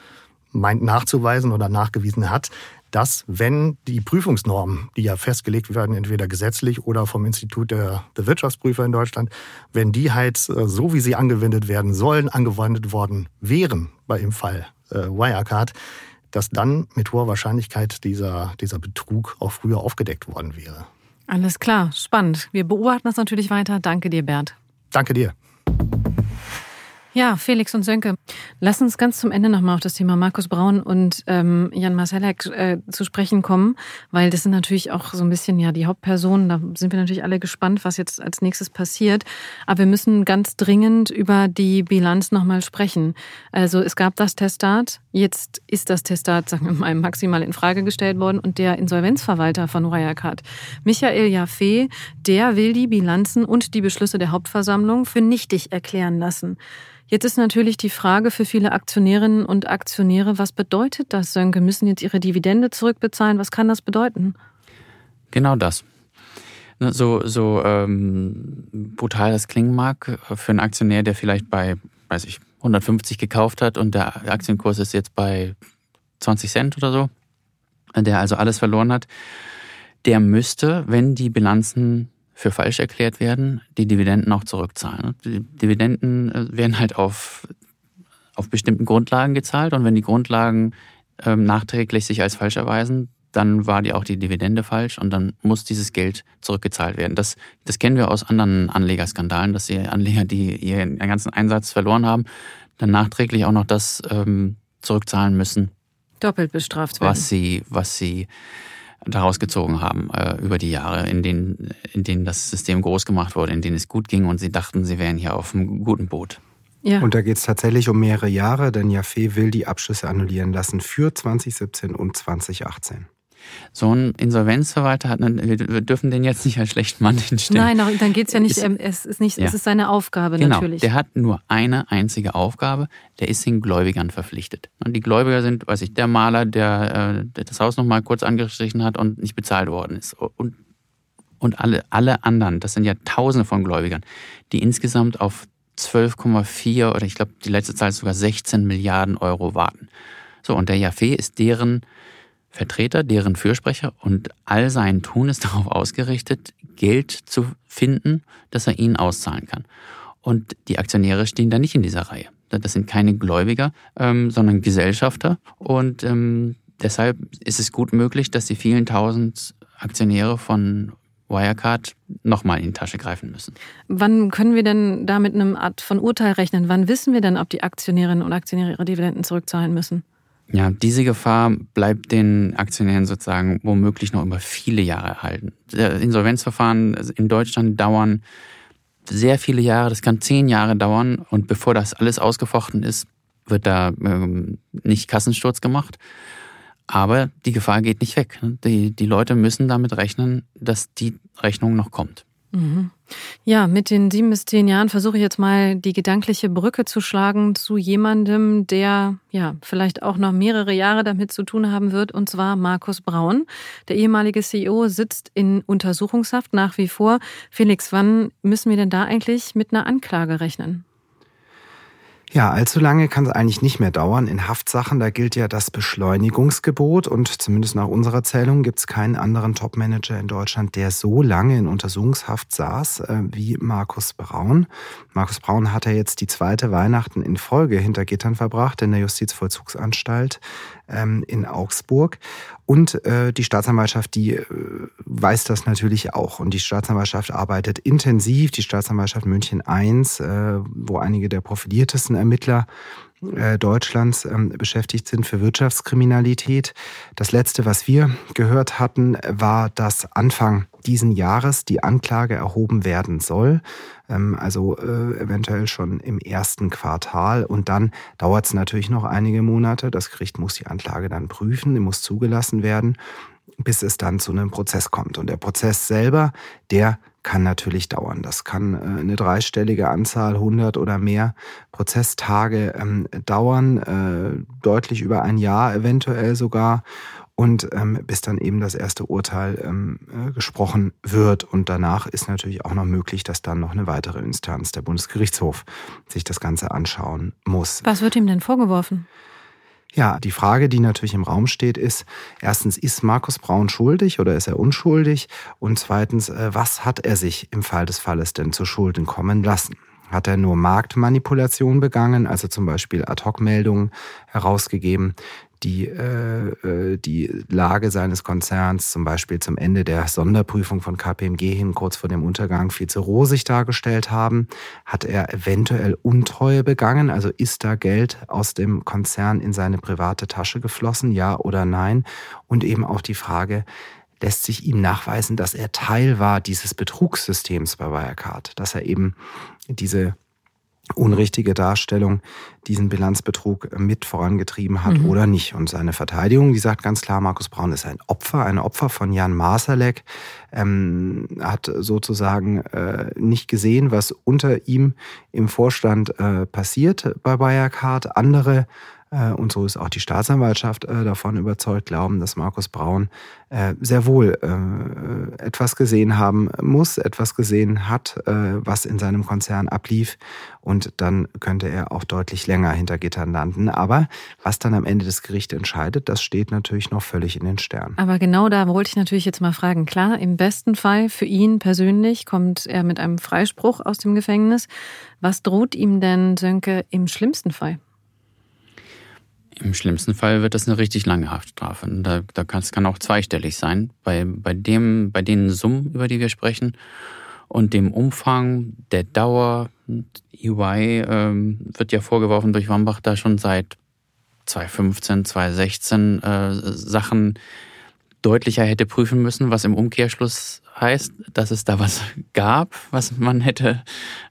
K: meint nachzuweisen oder nachgewiesen hat, dass wenn die Prüfungsnormen, die ja festgelegt werden, entweder gesetzlich oder vom Institut der, der Wirtschaftsprüfer in Deutschland, wenn die halt äh, so, wie sie angewendet werden sollen, angewendet worden wären, bei im Fall äh, Wirecard, dass dann mit hoher Wahrscheinlichkeit dieser, dieser Betrug auch früher aufgedeckt worden wäre.
B: Alles klar, spannend. Wir beobachten das natürlich weiter. Danke dir, Bert.
K: Danke dir.
B: Ja, Felix und Sönke, lass uns ganz zum Ende nochmal auf das Thema Markus Braun und ähm, Jan Marcellek äh, zu sprechen kommen, weil das sind natürlich auch so ein bisschen ja die Hauptpersonen. Da sind wir natürlich alle gespannt, was jetzt als nächstes passiert. Aber wir müssen ganz dringend über die Bilanz nochmal sprechen. Also es gab das Testat, jetzt ist das Testat, sagen wir mal, maximal in Frage gestellt worden und der Insolvenzverwalter von Wirecard, Michael Jaffe, der will die Bilanzen und die Beschlüsse der Hauptversammlung für nichtig erklären lassen. Jetzt ist natürlich die Frage für viele Aktionärinnen und Aktionäre, was bedeutet das, Sönke? Müssen jetzt ihre Dividende zurückbezahlen? Was kann das bedeuten?
C: Genau das. Ne, so, so ähm, brutal das klingen mag, für einen Aktionär, der vielleicht bei, weiß ich, 150 gekauft hat und der Aktienkurs ist jetzt bei 20 Cent oder so, der also alles verloren hat, der müsste, wenn die Bilanzen für falsch erklärt werden, die Dividenden auch zurückzahlen. Die Dividenden äh, werden halt auf, auf bestimmten Grundlagen gezahlt und wenn die Grundlagen ähm, nachträglich sich als falsch erweisen, dann war die auch die Dividende falsch und dann muss dieses Geld zurückgezahlt werden. Das, das kennen wir aus anderen Anlegerskandalen, dass die Anleger, die ihren ganzen Einsatz verloren haben, dann nachträglich auch noch das ähm, zurückzahlen müssen.
B: Doppelt bestraft werden.
C: Was sie, was sie daraus gezogen haben äh, über die Jahre, in denen, in denen das System groß gemacht wurde, in denen es gut ging und sie dachten, sie wären hier auf einem guten Boot.
D: Ja. Und da geht es tatsächlich um mehrere Jahre, denn Jaffe will die Abschlüsse annullieren lassen für 2017 und 2018
C: so ein Insolvenzverwalter hat, wir dürfen den jetzt nicht als schlechten Mann hinstellen.
B: Nein, dann geht es ja nicht, ist, ähm, es ist nicht, ja. es ist seine Aufgabe
C: genau,
B: natürlich.
C: Der hat nur eine einzige Aufgabe, der ist den Gläubigern verpflichtet. Und die Gläubiger sind, weiß ich, der Maler, der, äh, der das Haus nochmal kurz angestrichen hat und nicht bezahlt worden ist. Und, und alle, alle anderen, das sind ja Tausende von Gläubigern, die insgesamt auf 12,4 oder ich glaube, die letzte Zahl ist sogar 16 Milliarden Euro warten. So, und der Jaffe ist deren Vertreter, deren Fürsprecher und all sein Tun ist darauf ausgerichtet, Geld zu finden, das er ihnen auszahlen kann. Und die Aktionäre stehen da nicht in dieser Reihe. Das sind keine Gläubiger, ähm, sondern Gesellschafter. Und ähm, deshalb ist es gut möglich, dass die vielen tausend Aktionäre von Wirecard nochmal in die Tasche greifen müssen.
B: Wann können wir denn da mit einem Art von Urteil rechnen? Wann wissen wir denn, ob die Aktionärinnen und Aktionäre ihre Dividenden zurückzahlen müssen?
C: Ja, diese Gefahr bleibt den Aktionären sozusagen womöglich noch über viele Jahre erhalten. Insolvenzverfahren in Deutschland dauern sehr viele Jahre, das kann zehn Jahre dauern und bevor das alles ausgefochten ist, wird da ähm, nicht Kassensturz gemacht. Aber die Gefahr geht nicht weg. Die, die Leute müssen damit rechnen, dass die Rechnung noch kommt.
B: Mhm. Ja, mit den sieben bis zehn Jahren versuche ich jetzt mal die gedankliche Brücke zu schlagen zu jemandem, der ja vielleicht auch noch mehrere Jahre damit zu tun haben wird, und zwar Markus Braun. Der ehemalige CEO sitzt in Untersuchungshaft nach wie vor. Felix, wann müssen wir denn da eigentlich mit einer Anklage rechnen?
D: Ja, allzu lange kann es eigentlich nicht mehr dauern. In Haftsachen, da gilt ja das Beschleunigungsgebot und zumindest nach unserer Zählung gibt es keinen anderen Topmanager in Deutschland, der so lange in Untersuchungshaft saß äh, wie Markus Braun. Markus Braun hat ja jetzt die zweite Weihnachten in Folge hinter Gittern verbracht in der Justizvollzugsanstalt ähm, in Augsburg. Und äh, die Staatsanwaltschaft, die äh, weiß das natürlich auch. Und die Staatsanwaltschaft arbeitet intensiv. Die Staatsanwaltschaft München I, äh, wo einige der profiliertesten Ermittler Deutschlands ähm, beschäftigt sind für Wirtschaftskriminalität. Das letzte, was wir gehört hatten, war, dass Anfang diesen Jahres die Anklage erhoben werden soll. Ähm, also äh, eventuell schon im ersten Quartal. Und dann dauert es natürlich noch einige Monate. Das Gericht muss die Anklage dann prüfen, die muss zugelassen werden, bis es dann zu einem Prozess kommt. Und der Prozess selber, der kann natürlich dauern. Das kann äh, eine dreistellige Anzahl, 100 oder mehr Prozesstage ähm, dauern, äh, deutlich über ein Jahr eventuell sogar und ähm, bis dann eben das erste Urteil ähm, äh, gesprochen wird. Und danach ist natürlich auch noch möglich, dass dann noch eine weitere Instanz, der Bundesgerichtshof, sich das Ganze anschauen muss.
B: Was wird ihm denn vorgeworfen?
D: Ja, die Frage, die natürlich im Raum steht, ist, erstens, ist Markus Braun schuldig oder ist er unschuldig? Und zweitens, äh, was hat er sich im Fall des Falles denn zu Schulden kommen lassen? Hat er nur Marktmanipulation begangen, also zum Beispiel Ad-Hoc-Meldungen herausgegeben, die, äh, äh, die Lage seines Konzerns zum Beispiel zum Ende der Sonderprüfung von KPMG hin, kurz vor dem Untergang, viel zu rosig dargestellt haben. Hat er eventuell Untreue begangen? Also ist da Geld aus dem Konzern in seine private Tasche geflossen? Ja oder nein? Und eben auch die Frage, lässt sich ihm nachweisen, dass er Teil war dieses Betrugssystems bei Wirecard, dass er eben diese unrichtige Darstellung diesen Bilanzbetrug mit vorangetrieben hat mhm. oder nicht. Und seine Verteidigung, die sagt ganz klar, Markus Braun ist ein Opfer, ein Opfer von Jan Masalek, ähm, hat sozusagen äh, nicht gesehen, was unter ihm im Vorstand äh, passiert bei Wirecard. Andere und so ist auch die Staatsanwaltschaft äh, davon überzeugt, glauben, dass Markus Braun äh, sehr wohl etwas gesehen haben muss, etwas gesehen hat, was in seinem Konzern ablief. Und dann könnte er auch deutlich länger hinter Gittern landen. Aber was dann am Ende des Gerichts entscheidet, das steht natürlich noch völlig in den Sternen.
B: Aber genau da wollte ich natürlich jetzt mal fragen. Klar, im besten Fall für ihn persönlich kommt er mit einem Freispruch aus dem Gefängnis. Was droht ihm denn, Sönke, im schlimmsten Fall?
C: Im schlimmsten Fall wird das eine richtig lange Haftstrafe. Da, da kann, es kann auch zweistellig sein. Bei, bei, dem, bei den Summen, über die wir sprechen, und dem Umfang, der Dauer, EY ähm, wird ja vorgeworfen durch Wambach da schon seit 2015, 2016 äh, Sachen deutlicher hätte prüfen müssen, was im Umkehrschluss heißt, dass es da was gab, was man hätte,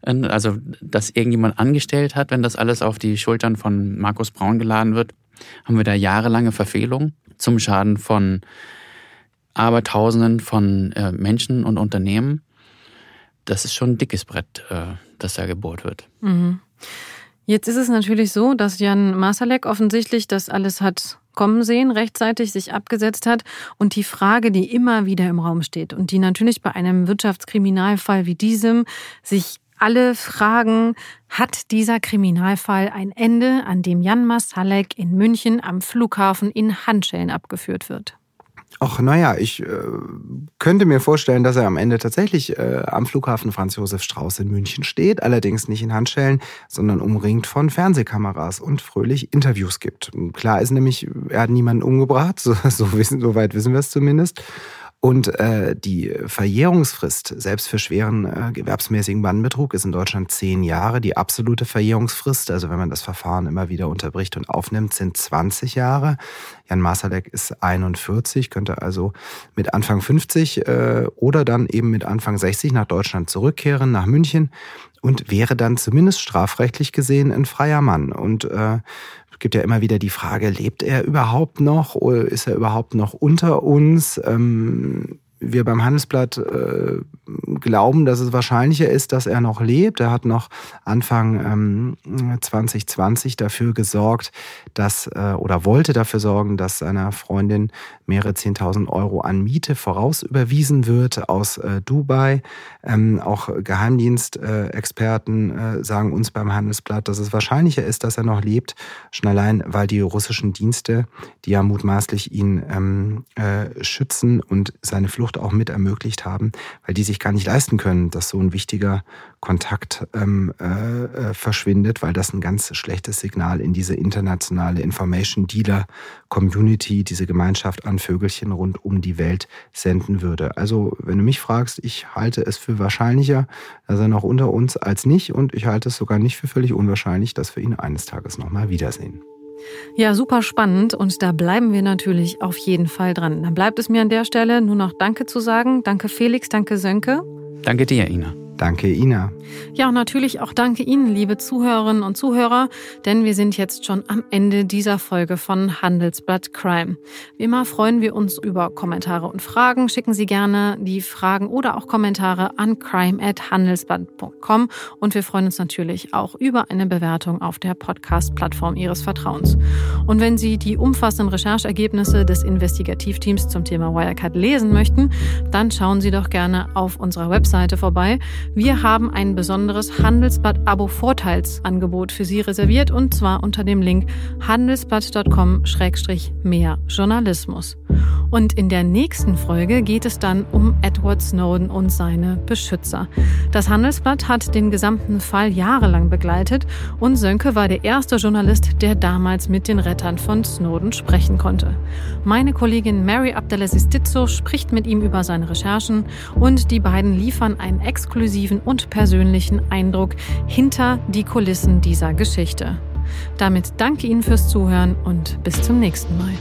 C: also dass irgendjemand angestellt hat, wenn das alles auf die Schultern von Markus Braun geladen wird, haben wir da jahrelange Verfehlungen zum Schaden von Abertausenden von äh, Menschen und Unternehmen. Das ist schon ein dickes Brett, äh, das da gebohrt wird.
B: Mhm. Jetzt ist es natürlich so, dass Jan Masalek offensichtlich das alles hat kommen sehen, rechtzeitig sich abgesetzt hat. Und die Frage, die immer wieder im Raum steht und die natürlich bei einem Wirtschaftskriminalfall wie diesem sich alle fragen, hat dieser Kriminalfall ein Ende, an dem Jan Masalek in München am Flughafen in Handschellen abgeführt wird?
D: Ach, naja, ich äh, könnte mir vorstellen, dass er am Ende tatsächlich äh, am Flughafen Franz Josef Strauß in München steht, allerdings nicht in Handschellen, sondern umringt von Fernsehkameras und fröhlich Interviews gibt. Klar ist nämlich, er hat niemanden umgebracht, so, so, wissen, so weit wissen wir es zumindest. Und äh, die Verjährungsfrist, selbst für schweren äh, gewerbsmäßigen Bandenbetrug, ist in Deutschland zehn Jahre. Die absolute Verjährungsfrist, also wenn man das Verfahren immer wieder unterbricht und aufnimmt, sind 20 Jahre. Jan Masalek ist 41, könnte also mit Anfang 50 äh, oder dann eben mit Anfang 60 nach Deutschland zurückkehren, nach München und wäre dann zumindest strafrechtlich gesehen ein freier Mann. Und äh, es gibt ja immer wieder die Frage, lebt er überhaupt noch oder ist er überhaupt noch unter uns? Ähm, wir beim Handelsblatt äh, glauben, dass es wahrscheinlicher ist, dass er noch lebt. Er hat noch Anfang ähm, 2020 dafür gesorgt, dass äh, oder wollte dafür sorgen, dass seiner Freundin mehrere 10.000 Euro an Miete vorausüberwiesen wird aus äh, Dubai. Ähm, auch Geheimdienstexperten äh, sagen uns beim Handelsblatt, dass es wahrscheinlicher ist, dass er noch lebt, schon allein, weil die russischen Dienste, die ja mutmaßlich ihn ähm, äh, schützen und seine Flucht auch mit ermöglicht haben, weil die sich gar nicht leisten können, dass so ein wichtiger Kontakt ähm, äh, äh, verschwindet, weil das ein ganz schlechtes Signal in diese internationale Information Dealer Community, diese Gemeinschaft an Vögelchen rund um die Welt senden würde. Also, wenn du mich fragst, ich halte es für wahrscheinlicher, dass er noch unter uns als nicht und ich halte es sogar nicht für völlig unwahrscheinlich, dass wir ihn eines Tages nochmal wiedersehen.
B: Ja, super spannend und da bleiben wir natürlich auf jeden Fall dran. Dann bleibt es mir an der Stelle nur noch Danke zu sagen. Danke Felix, danke Sönke.
C: Danke dir, Ina.
D: Danke, Ina.
B: Ja, und natürlich auch danke Ihnen, liebe Zuhörerinnen und Zuhörer, denn wir sind jetzt schon am Ende dieser Folge von Handelsblatt Crime. Wie immer freuen wir uns über Kommentare und Fragen. Schicken Sie gerne die Fragen oder auch Kommentare an crime@handelsblatt.com und wir freuen uns natürlich auch über eine Bewertung auf der Podcast-Plattform Ihres Vertrauens. Und wenn Sie die umfassenden Recherchergebnisse des Investigativteams zum Thema Wirecard lesen möchten, dann schauen Sie doch gerne auf unserer Webseite vorbei. Wir haben ein besonderes Handelsblatt-Abo-Vorteilsangebot für Sie reserviert und zwar unter dem Link handelsblatt.com-mehr Journalismus. Und in der nächsten Folge geht es dann um Edward Snowden und seine Beschützer. Das Handelsblatt hat den gesamten Fall jahrelang begleitet und Sönke war der erste Journalist, der damals mit den Rettern von Snowden sprechen konnte. Meine Kollegin Mary Abdelaziz Ditzo spricht mit ihm über seine Recherchen und die beiden liefern einen exklusiven und persönlichen Eindruck hinter die Kulissen dieser Geschichte. Damit danke Ihnen fürs Zuhören und bis zum nächsten Mal.